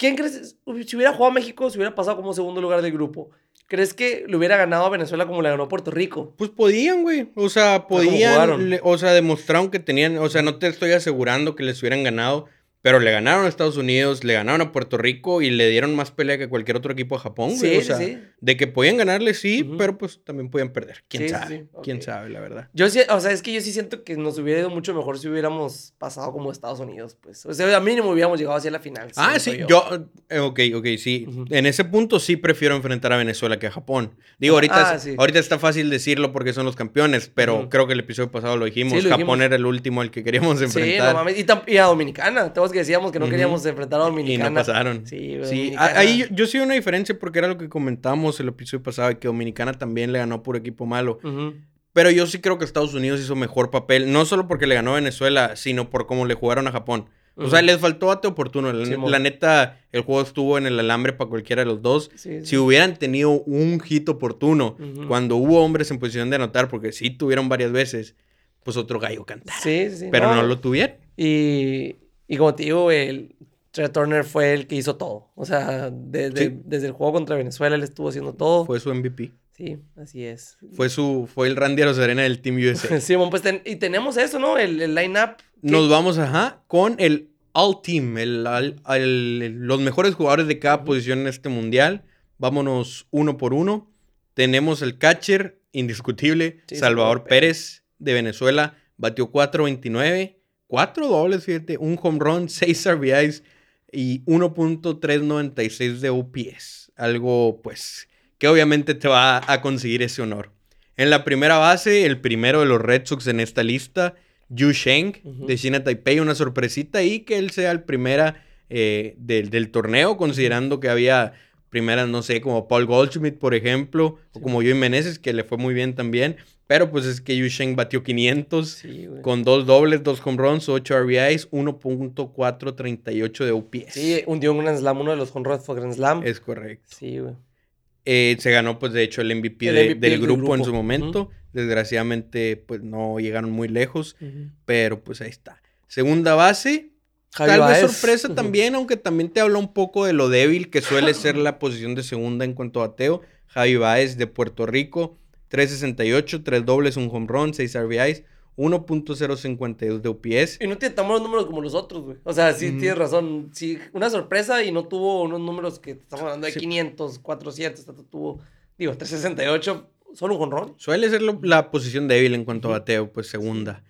¿Quién crees? Si hubiera jugado México, se hubiera pasado como segundo lugar del grupo. ¿Crees que le hubiera ganado a Venezuela como le ganó a Puerto Rico? Pues podían, güey. O sea, podían. le- o sea, demostraron que tenían. O sea, no te estoy asegurando que les hubieran ganado. Pero le ganaron a Estados Unidos, le ganaron a Puerto Rico y le dieron más pelea que cualquier otro equipo de Japón, güey. Sí, o sí, sea, sí. de que podían ganarle, sí, pero pues también podían perder. ¿Quién Sí, sí, sabe? sí, ¿Quién sabe, la verdad? Yo sí, o sea, es que yo sí siento que nos hubiera ido mucho mejor si hubiéramos pasado como Estados Unidos, pues. O sea, a mínimo hubiéramos llegado hacia la final. Ah, sí, yo, eh, ok, ok, sí. Ujú. En ese punto sí prefiero enfrentar a Venezuela que a Japón. Digo, ahorita, Ah, sí. ahorita está fácil decirlo porque son los campeones, pero creo que el episodio pasado lo dijimos. Sí, lo Japón dijimos. era el último al que queríamos Sí, enfrentar. no mames. Y, y a Dominicana. Tenemos que decíamos que no Ujú. queríamos enfrentar a Dominicana. y no pasaron. Sí, güey, Sí, ahí yo, yo sí una diferencia porque era lo que comentábamos el episodio pasado, que Dominicana también le ganó puro equipo malo. Ujú. Pero yo sí creo que Estados Unidos hizo mejor papel, no solo porque le ganó a Venezuela, sino por cómo le jugaron a Japón. O sea, les faltó bate oportuno. La, Simón. la neta, el juego estuvo en el alambre para cualquiera de los dos. Sí, sí. Si hubieran tenido un hit oportuno Ujú. cuando hubo hombres en posición de anotar, porque sí tuvieron varias veces, pues otro gallo cantara. Sí, sí. Pero no, lo tuvieron. Y, y como te digo, el Trey Turner fue el que hizo todo. O sea, desde, Sí. desde el juego contra Venezuela él estuvo haciendo todo. Fue su MVP. Sí, así es. Fue su fue el Randy Arozarena del Team USA. Simón, pues ten- y tenemos eso, ¿no? El, el line-up. Nos vamos, ajá, con el All Team, el, al- al- los mejores jugadores de cada posición en este mundial. Vámonos uno por uno. Tenemos el catcher indiscutible, Sí, Salvador Salvador Pérez de Venezuela. Batió 4.29, cuatro dobles, fíjate, un home run, 6 RBIs y 1.396 de OPS. Algo, pues, que obviamente te va a conseguir ese honor. En la primera base, el primero de los Red Sox en esta lista, Yu Sheng, de China Taipei, una sorpresita ahí que él sea el primera eh, del, del torneo, considerando que había primeras, no sé, como Paul Goldschmidt, por ejemplo, o Sí. como Joey Meneses, que le fue muy bien también, pero pues es que Yu Sheng batió 500 Sí, con dos dobles, dos home runs, 8 RBIs, 1.438 de OPS. Sí, hundió un Grand Slam, uno de los home runs fue Grand Slam. Es correcto. Sí, güey. Eh, se ganó, pues, de hecho, el MVP, El de- MVP del del grupo, en grupo. su momento. Desgraciadamente, pues, no llegaron muy lejos, pero pues ahí está. Segunda base, Javi tal vez sorpresa también, aunque también te habla un poco de lo débil que suele ser la posición de segunda en cuanto a bateo. Javi Baez de Puerto Rico, 368, 3 dobles, un home run, 6 RBIs, 1.052 de OPS. Y no tiene tan buenos números como los otros, güey. O sea, sí tienes razón. Sí, una sorpresa y no tuvo unos números que estamos hablando de Sí. 500, 400, tanto tuvo, digo, 368, solo un jonrón. Suele ser lo- la posición débil en cuanto a bateo, pues segunda.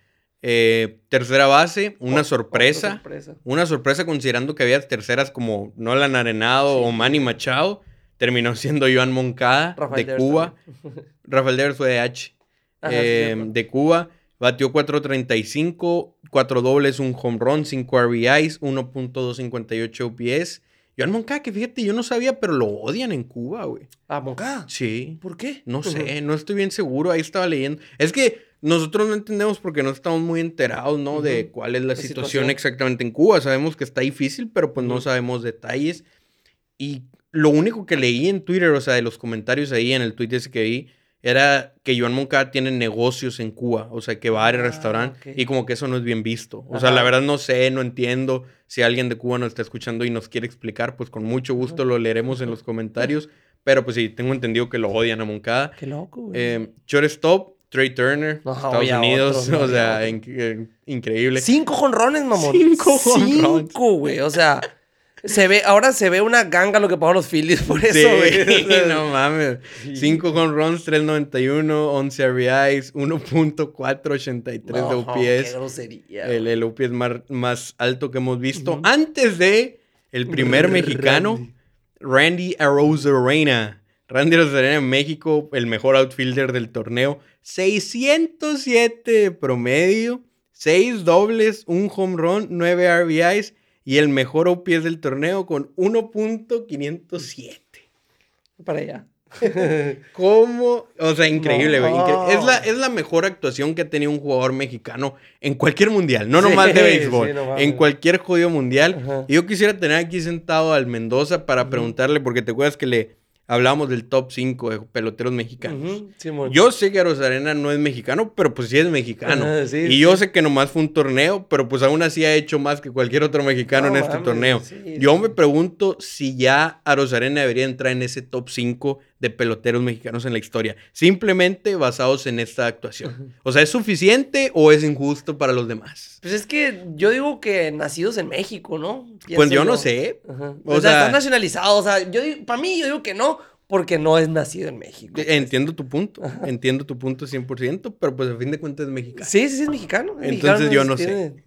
Eh, tercera base, una Otra sorpresa. sorpresa. Una sorpresa considerando que había terceras como Nolan Arenado Sí. o Manny Machado. Terminó siendo Joan Moncada Rafael de Devers Cuba. Rafael Devers fue de H. Ajá, eh, de Cuba. Batió 4.35, 4 dobles, un home run, 5 RBIs, 1.258 OPS. Joan Moncada, que fíjate, yo no sabía, pero lo odian en Cuba, güey. Ah, Moncada. Sí. ¿Por qué? No sé, no estoy bien seguro. Ahí estaba leyendo. Es que nosotros no entendemos porque no estamos muy enterados, ¿no? De Ujú. cuál es la, La situación, situación. exactamente en Cuba. Sabemos que está difícil, pero pues no Ujú. sabemos detalles. Y lo único que leí en Twitter, o sea, de los comentarios ahí en el tweet ese que vi, era que Joan Moncada tiene negocios en Cuba, o sea, que bar y Ah, restaurante, ok. y como que eso no es bien visto. O sea, Ajá. la verdad no sé, no entiendo. Si alguien de Cuba nos está escuchando y nos quiere explicar, pues con mucho gusto lo leeremos en los comentarios. Pero pues sí, tengo entendido que lo odian a Moncada. Qué loco, güey. Eh, shortstop, Trey Turner, No, Estados Unidos, no o sea, in- eh, increíble. Cinco jonrones, mamón. Cinco jonrones. Cinco, güey. O sea, se ve, ahora se ve una ganga lo que pagan los Phillies por eso, Sí, güey. O sea, no mames. sí. 5 home runs, 391, 11 RBIs, 1.483 de No, Qué grosería. El, el más, más alto que hemos visto. Antes de el primer mexicano, Randy Arozarena. Randy Arozarena en México, el mejor outfielder del torneo. 607 de promedio, 6 dobles, un home run, 9 RBIs y el mejor OPS del torneo con 1.507. Para allá. ¿Cómo? O sea, increíble, güey. No. incre- Es, la, es la mejor actuación que ha tenido un jugador mexicano en cualquier mundial. No nomás de Sí, béisbol. sí, no en cualquier jodido mundial. Ajá. Y yo quisiera tener aquí sentado al Mendoza para preguntarle, porque te acuerdas que le hablábamos del top 5 de peloteros mexicanos. Yo sé que Arena no es mexicano, pero pues sí es mexicano. Sí, y sí. yo sé que nomás fue un torneo, pero pues aún así ha hecho más que cualquier otro mexicano No en este torneo. yo me pregunto si ya Arena debería entrar en ese top 5 de peloteros mexicanos en la historia, simplemente basados en esta actuación. O sea, ¿es suficiente o es injusto para los demás? Pues es que yo digo que nacidos en México, ¿no? Pues yo no sé. O O, sea, sea- están nacionalizados. O sea, yo para mí, yo digo que no, porque no es nacido en México. pues. Entiendo tu punto, entiendo tu punto 100%, pero pues a fin de cuentas es mexicano. Sí, sí, sí, es mexicano. es Entonces mexicano, yo no sé.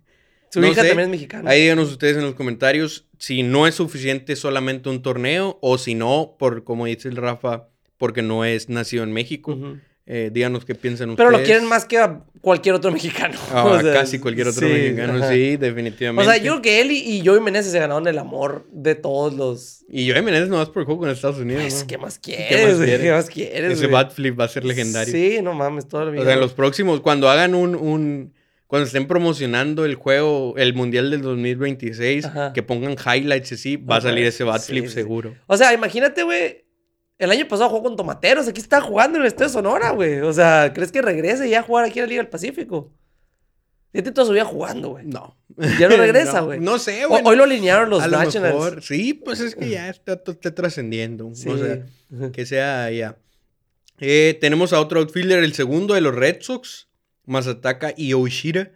Su No hija sé. también es mexicana. Ahí díganos ustedes en los comentarios si no es suficiente solamente un torneo o si no, por como dice el Rafa, porque no es nacido en México. Eh, díganos qué piensan Pero ustedes. lo quieren más que a cualquier otro mexicano. Ah, O sea, casi cualquier otro sí, mexicano, ajá. sí, O definitivamente. sea, yo creo que él y, y Joey Meneses se ganaron el amor de todos los. Y yo Menéndez nomás por el juego con Estados Unidos, Pues, ¿no? ¿Qué más ¿Qué quieres? más güey? quieres? ¿Qué más quieres? Ese güey? bat flip va a ser legendario. Sí, no mames, todo el O sea, en los próximos, cuando hagan un, un- cuando estén promocionando el juego, el Mundial del 2026, Ajá. que pongan highlights así, va a salir ese bat flip sí. seguro. O sea, imagínate, güey. El año pasado jugó con Tomateros. Aquí está jugando en el Estadio Sonora, güey. O sea, ¿crees que regrese ya a jugar aquí en la Liga del Pacífico? Este toda su vida jugando, güey. No. Ya no regresa, güey. No, sé, güey. Hoy lo alinearon los a lo Nationals. mejor. Sí, pues es que ya está, está trascendiendo. Sí. O sea, que sea ya. Eh, tenemos a otro outfielder, el segundo de los Red Sox, Masataka Yoshida.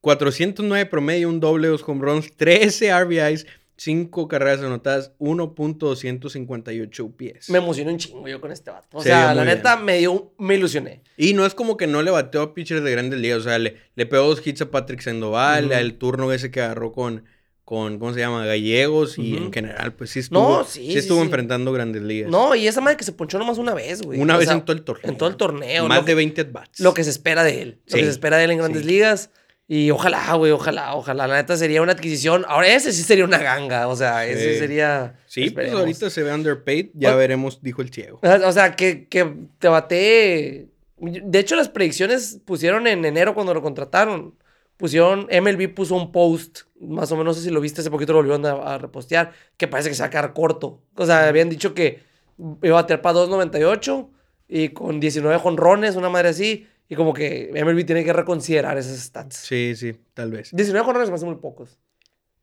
409 promedio, un doble, dos home runs, 13 RBIs, 5 carreras anotadas, 1.258 UPS. Me emocioné un chingo yo con este vato. O Se sea, la muy neta, me dio, me ilusioné. Y no es como que no le bateó a pitchers de grandes ligas. O sea, le, le pegó dos hits a Patrick Sandoval, Ujú. al turno ese que agarró con, con ¿cómo se llama? Gallegos. Y Ujú. en general, pues sí estuvo, No, sí, sí sí, estuvo enfrentando grandes ligas. No, y esa madre que se ponchó nomás una vez, güey. Una O vez sea, en todo el torneo. En todo el torneo. Más de 20 at-bats. lo que se espera de él. Lo que se espera de él en grandes ligas. Y ojalá, güey, ojalá, ojalá. La neta sería una adquisición. Ahora, ese sí sería una ganga. O sea, ese sería. Sí, pues esperemos. ahorita se ve underpaid. Ya O- veremos, dijo el ciego. O sea, que, que te bate. De hecho, las predicciones pusieron en enero cuando lo contrataron. Pusieron, MLB puso un post, más o menos, no sé si lo viste, hace poquito lo volvieron a, a repostear, que parece que se va a quedar corto. O sea, habían dicho que iba a bater para 2.98 y con 19 jonrones, una madre así. Y como que MLB tiene que reconsiderar esas stats. Sí, sí, tal vez. 19 jonrones me hacen muy pocos.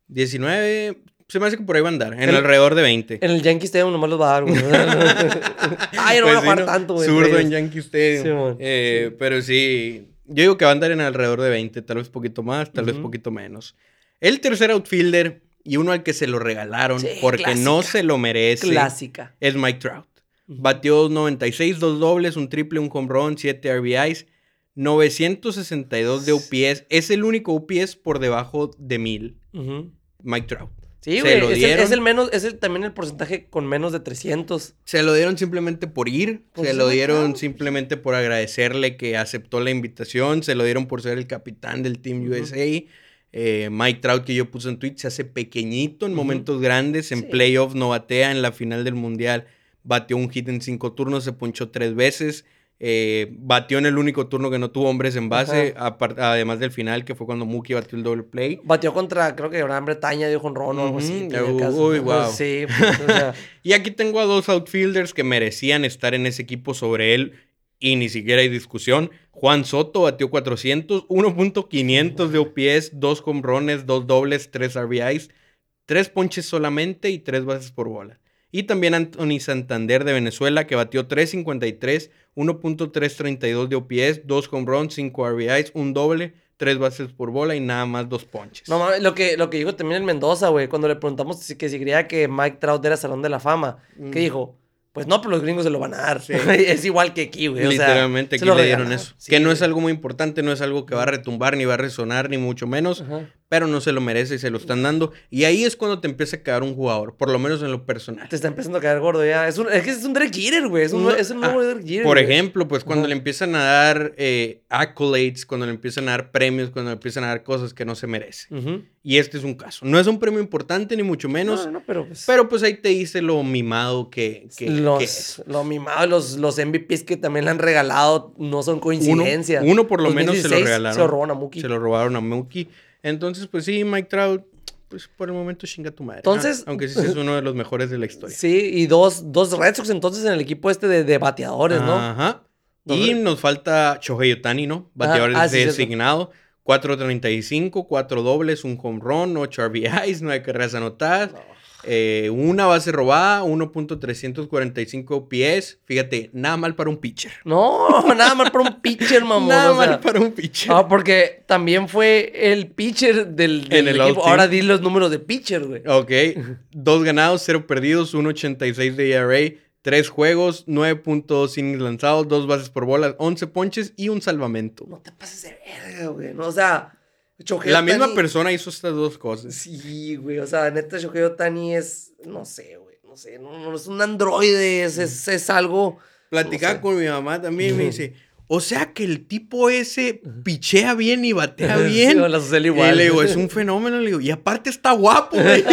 19, se me hace que por ahí va a andar. En El- alrededor de 20. En el Yankee Stadium nomás los va a dar, güey. Ay, no Pues van a sí, jugar ¿no? tanto, güey. Zurdo en. Yankee Stadium. Sí. Eh, Pero sí, yo digo que va a andar en alrededor de 20, tal vez poquito más, tal vez poquito menos. El tercer outfielder y uno al que se lo regalaron Sí, porque no se lo merece Clásica. es Mike Trout. Batió 96, dos dobles, un triple, un home run, 7 RBIs, 962 de UPS. Es el único UPS por debajo de 1000, Ujú. Mike Trout. Sí, Se güey. lo Es, es el menos, es el- también el porcentaje con menos de 300. Se lo dieron simplemente por ir, Pues se lo dieron claro. simplemente por agradecerle que aceptó la invitación, se lo dieron por ser el capitán del Team. USA. Eh, Mike Trout, que yo puse en Twitch, se hace pequeñito en momentos grandes, en Sí. playoffs no batea, en la final del Mundial batió un hit en cinco turnos, se ponchó tres veces, eh, batió en el único turno que no tuvo hombres en base, además del final, que fue cuando Mookie batió el doble play. Batió contra, creo que Gran Bretaña, dio un ron o algo así. Uy. Sí, pues, o sea, Y aquí tengo a dos outfielders que merecían estar en ese equipo sobre él y ni siquiera hay discusión. Juan Soto batió 400, 1.500 de OPS, dos hombrones, dos dobles, tres RBIs, tres ponches solamente y tres bases por bola. Y también Anthony Santander de Venezuela que batió 353, 1.332 de OPS, dos home runs, cinco RBIs, un doble, tres bases por bola y nada más dos ponches. no mames, lo que, lo que dijo también el Mendoza, güey, cuando le preguntamos si, que si creía que Mike Trout era Salón de la Fama, Mm. que dijo, pues no, pero los gringos se lo van a dar. Sí. es igual que aquí, güey. o sea, Literalmente se aquí lo le dieron eso. Sí, que no es algo muy importante, no es algo que va a retumbar ni va a resonar, ni mucho menos. Ajá. Pero no se lo merece y se lo están dando. Y ahí es cuando te empieza a quedar un jugador, por lo menos en lo personal. Te está empezando a quedar gordo ya. Es, un, es que es un Derek Jeter, güey. Es un, No, es un nuevo ah, Derek Jeter. Por ejemplo, pues cuando le empiezan a dar eh, accolades, cuando le empiezan a dar premios, cuando le empiezan a dar cosas que no se merece. Y este es un caso. No es un premio importante, ni mucho menos. No, no, pero pues. Pero pues ahí te dice lo mimado que, que, los, que es. lo mimado, los, los MVPs que también le han regalado no son Uno, coincidencia. uno por lo menos se lo 2016 regalaron. Se lo robaron a Mookie. Se lo robaron a Mookie. Entonces, pues sí, Mike Trout, pues por el momento chinga tu madre. Entonces- ¿no? Aunque sí es uno de los mejores de la historia. Sí, y dos, dos Red Sox entonces en el equipo este de, de bateadores, ¿no? Ajá. Dos Y nos falta Shohei Otani, ¿no? Bateador ah, sí, cierto. designado. 4.35, 4 dobles, un home run, 8 RBIs, 9 carreras anotadas. Eh, una base robada, 1.345 OPS. Fíjate, nada mal para un pitcher. No, nada mal para un pitcher, mamón. nada o sea. mal para un pitcher. Ah, porque también fue el pitcher del, del En el equipo. Ahora di los números de pitcher, güey. Ok, dos ganados, cero perdidos, 1.86 de ERA, tres juegos, 9.2 innings lanzados, dos bases por bolas, 11 ponches y un salvamento. No te pases de verga, güey. No, o sea, Shohei La misma persona hizo estas dos cosas. Sí, güey. O sea, neta, Shohei Otani es. No sé, güey. No sé. No, no es un androide. Es, es, es algo. Platicaba No sé. con mi mamá también me dice, o sea que el tipo ese pichea bien y batea Sí, bien. la Y le digo, es un fenómeno, le digo, y aparte está guapo, güey.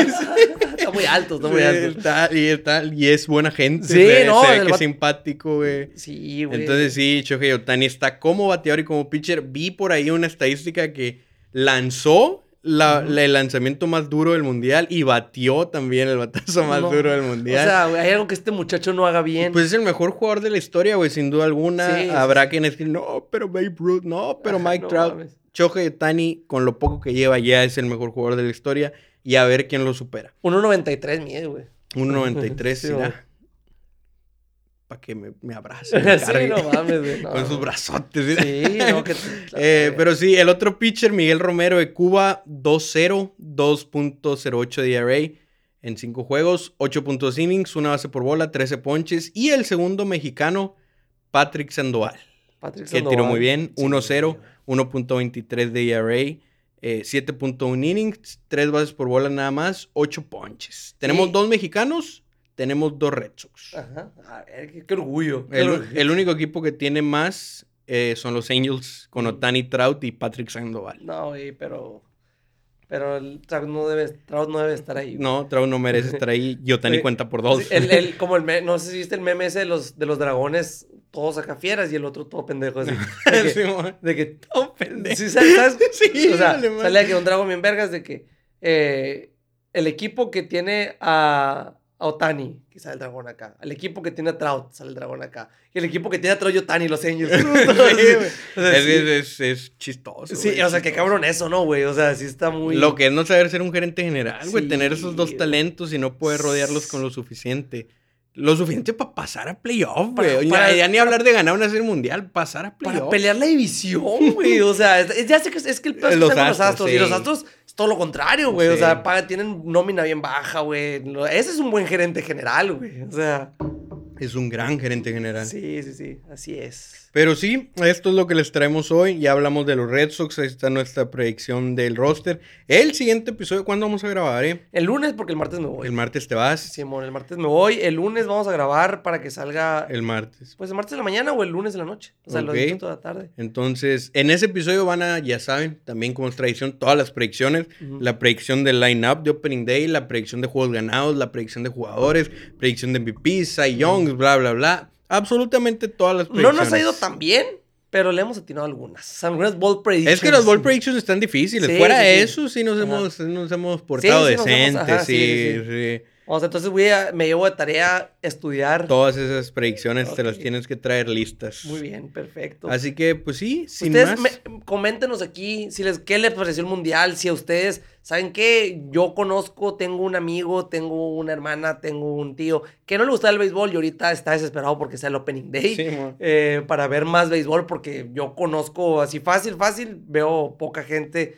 está muy alto, está muy Sí, alto. está- y, está- y es buena gente. Sí, ve- no, se ve que es simpático, güey. Sí, güey. Entonces sí, Shohei Otani está como bateador y como pitcher. Vi por ahí una estadística que lanzó la- el lanzamiento más duro del mundial y batió también el batazo más No. duro del O mundial. sea, güey, hay algo que este muchacho no haga bien. pues es el mejor jugador de la historia, güey, sin duda alguna. Sí, Habrá sí, quienes digan, no, pero Babe Ruth, no, pero Mike no Trout. mames. Shohei Otani, con lo poco que lleva, ya es el mejor jugador de la historia. Y a ver quién lo supera. 1.93 mide, güey. 1.93, Sí, será. Para que me, me abrace. me sí, cargue. no mames, no. Con sus brazotes. Sí, no, que. Eh, pero sí, el otro pitcher, Miguel Romero de Cuba, 2-0, 2.08 de ERA en 5 juegos, 8 innings, una base por bola, 13 ponches. Y el segundo mexicano, Patrick Sandoval, Patrick que tiró Sandoval. muy bien, Sí, 1-0, 1.23 de ERA, eh, 7.1 innings, 3 bases por bola nada más, 8 ponches. Tenemos Sí. dos mexicanos, tenemos dos Red Sox. Ajá. A ver, qué, qué orgullo. qué El, orgullo. el único equipo que tiene más eh, son los Angels con Otani Trout y Patrick Sandoval. No, güey, pero. Pero el Trout no debe, Trout no debe estar ahí. güey. No, Trout no merece estar ahí y Otani cuenta por dos. El, el- como el me- no sé si viste el meme ese de los, de los dragones, todos acá fieras y el otro todo pendejo así. De que, Sí, de que Oh, pendejo. ¿Sí sabes? Sí, o sea, sale que un dragón bien vergas de que eh, el equipo que tiene a, a Otani, que sale el dragón acá. El equipo que tiene a Trout, sale el dragón acá. Y el equipo que tiene a Troy Otani, los Angels. Sí, güey. O sea, es, sí. es- es- es chistoso. Sí, o sea, qué cabrón eso, ¿no, güey? O sea, sí está muy... Lo que es no saber ser un gerente general, güey. Sí, Tener esos dos talentos y no poder rodearlos con lo suficiente. Lo suficiente para pasar a playoff, Para- güey. Ya- para- ya, ni hablar de ganar una serie mundial, pasar a playoff. Para pelear la división, güey. O sea, es- es- ya sé que es, es que el peor es Los los Astros, sí. Y los astros es todo lo contrario, güey. O Sí. sea, paga- tienen nómina bien baja, güey. Ese es un buen gerente general, güey. O sea, Es un gran gerente general. sí, sí, sí. Así es. Pero sí, esto es lo que les traemos hoy. Ya hablamos de los Red Sox. Ahí está nuestra predicción del roster. El siguiente episodio, ¿cuándo vamos a grabar, eh? El lunes, porque el martes me voy. El martes te vas. Simón, el martes me voy. El lunes vamos a grabar para que salga. El martes. Pues el martes en la mañana o el lunes en la noche. O sea, lo Ok. edito toda la tarde. Entonces, en ese episodio van a, ya saben, también como es tradición, todas las predicciones. La predicción del line-up de Opening Day, la predicción de juegos ganados, la predicción de jugadores, predicción de MVP, Cy Young, bla, bla, bla. Absolutamente todas las No predicciones. nos ha ido tan bien, pero le hemos atinado algunas. Algunas ball predictions. Es que los ball predictions están difíciles. Sí, Fuera de sí. eso, sí nos Ajá. hemos, nos hemos portado decentes. sí, sí. O sea, entonces voy a, me llevo de tarea estudiar. Todas esas predicciones te las tienes que traer listas. Muy bien, perfecto. Así que, pues sí, sin ustedes más. me- coméntenos aquí si les, qué les pareció el mundial, si a ustedes, ¿saben qué? Yo conozco, tengo un amigo, tengo una hermana, tengo un tío que no le gusta el béisbol y ahorita está desesperado porque sea el opening day. Sí, eh, para ver más béisbol porque yo conozco así fácil, fácil, veo poca gente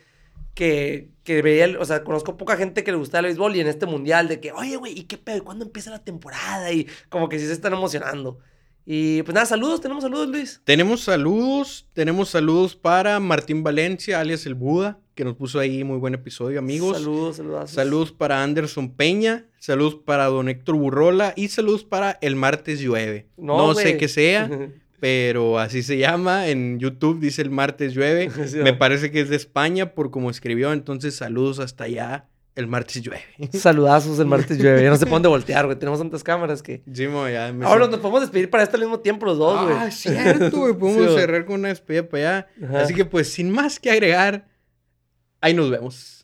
que, que veía, o sea, conozco poca gente que le gusta el béisbol y en este mundial de que, oye, güey, ¿y qué pedo? ¿Cuándo empieza la temporada? Y como que sí se están emocionando. Y pues nada, saludos, tenemos saludos, Luis. Tenemos saludos, tenemos saludos para Martín Valencia, alias el Buda, que nos puso ahí muy buen episodio, amigos. Saludos, saludos. Saludos para Anderson Peña, saludos para don Héctor Burrola y saludos para El Martes Llueve. No, sé qué sea, pero así se llama. En YouTube dice El Martes Llueve. Me parece que es de España por como escribió, entonces saludos hasta allá. El martes llueve. Saludazos el martes llueve. Ya no sé por dónde voltear, güey. Tenemos tantas cámaras que. Sí, mo, ya Ahora nos podemos despedir para este al mismo tiempo los dos, güey. Ah, cierto, güey. Podemos cerrar con una despedida para allá. Así que, pues, sin más que agregar, ahí nos vemos.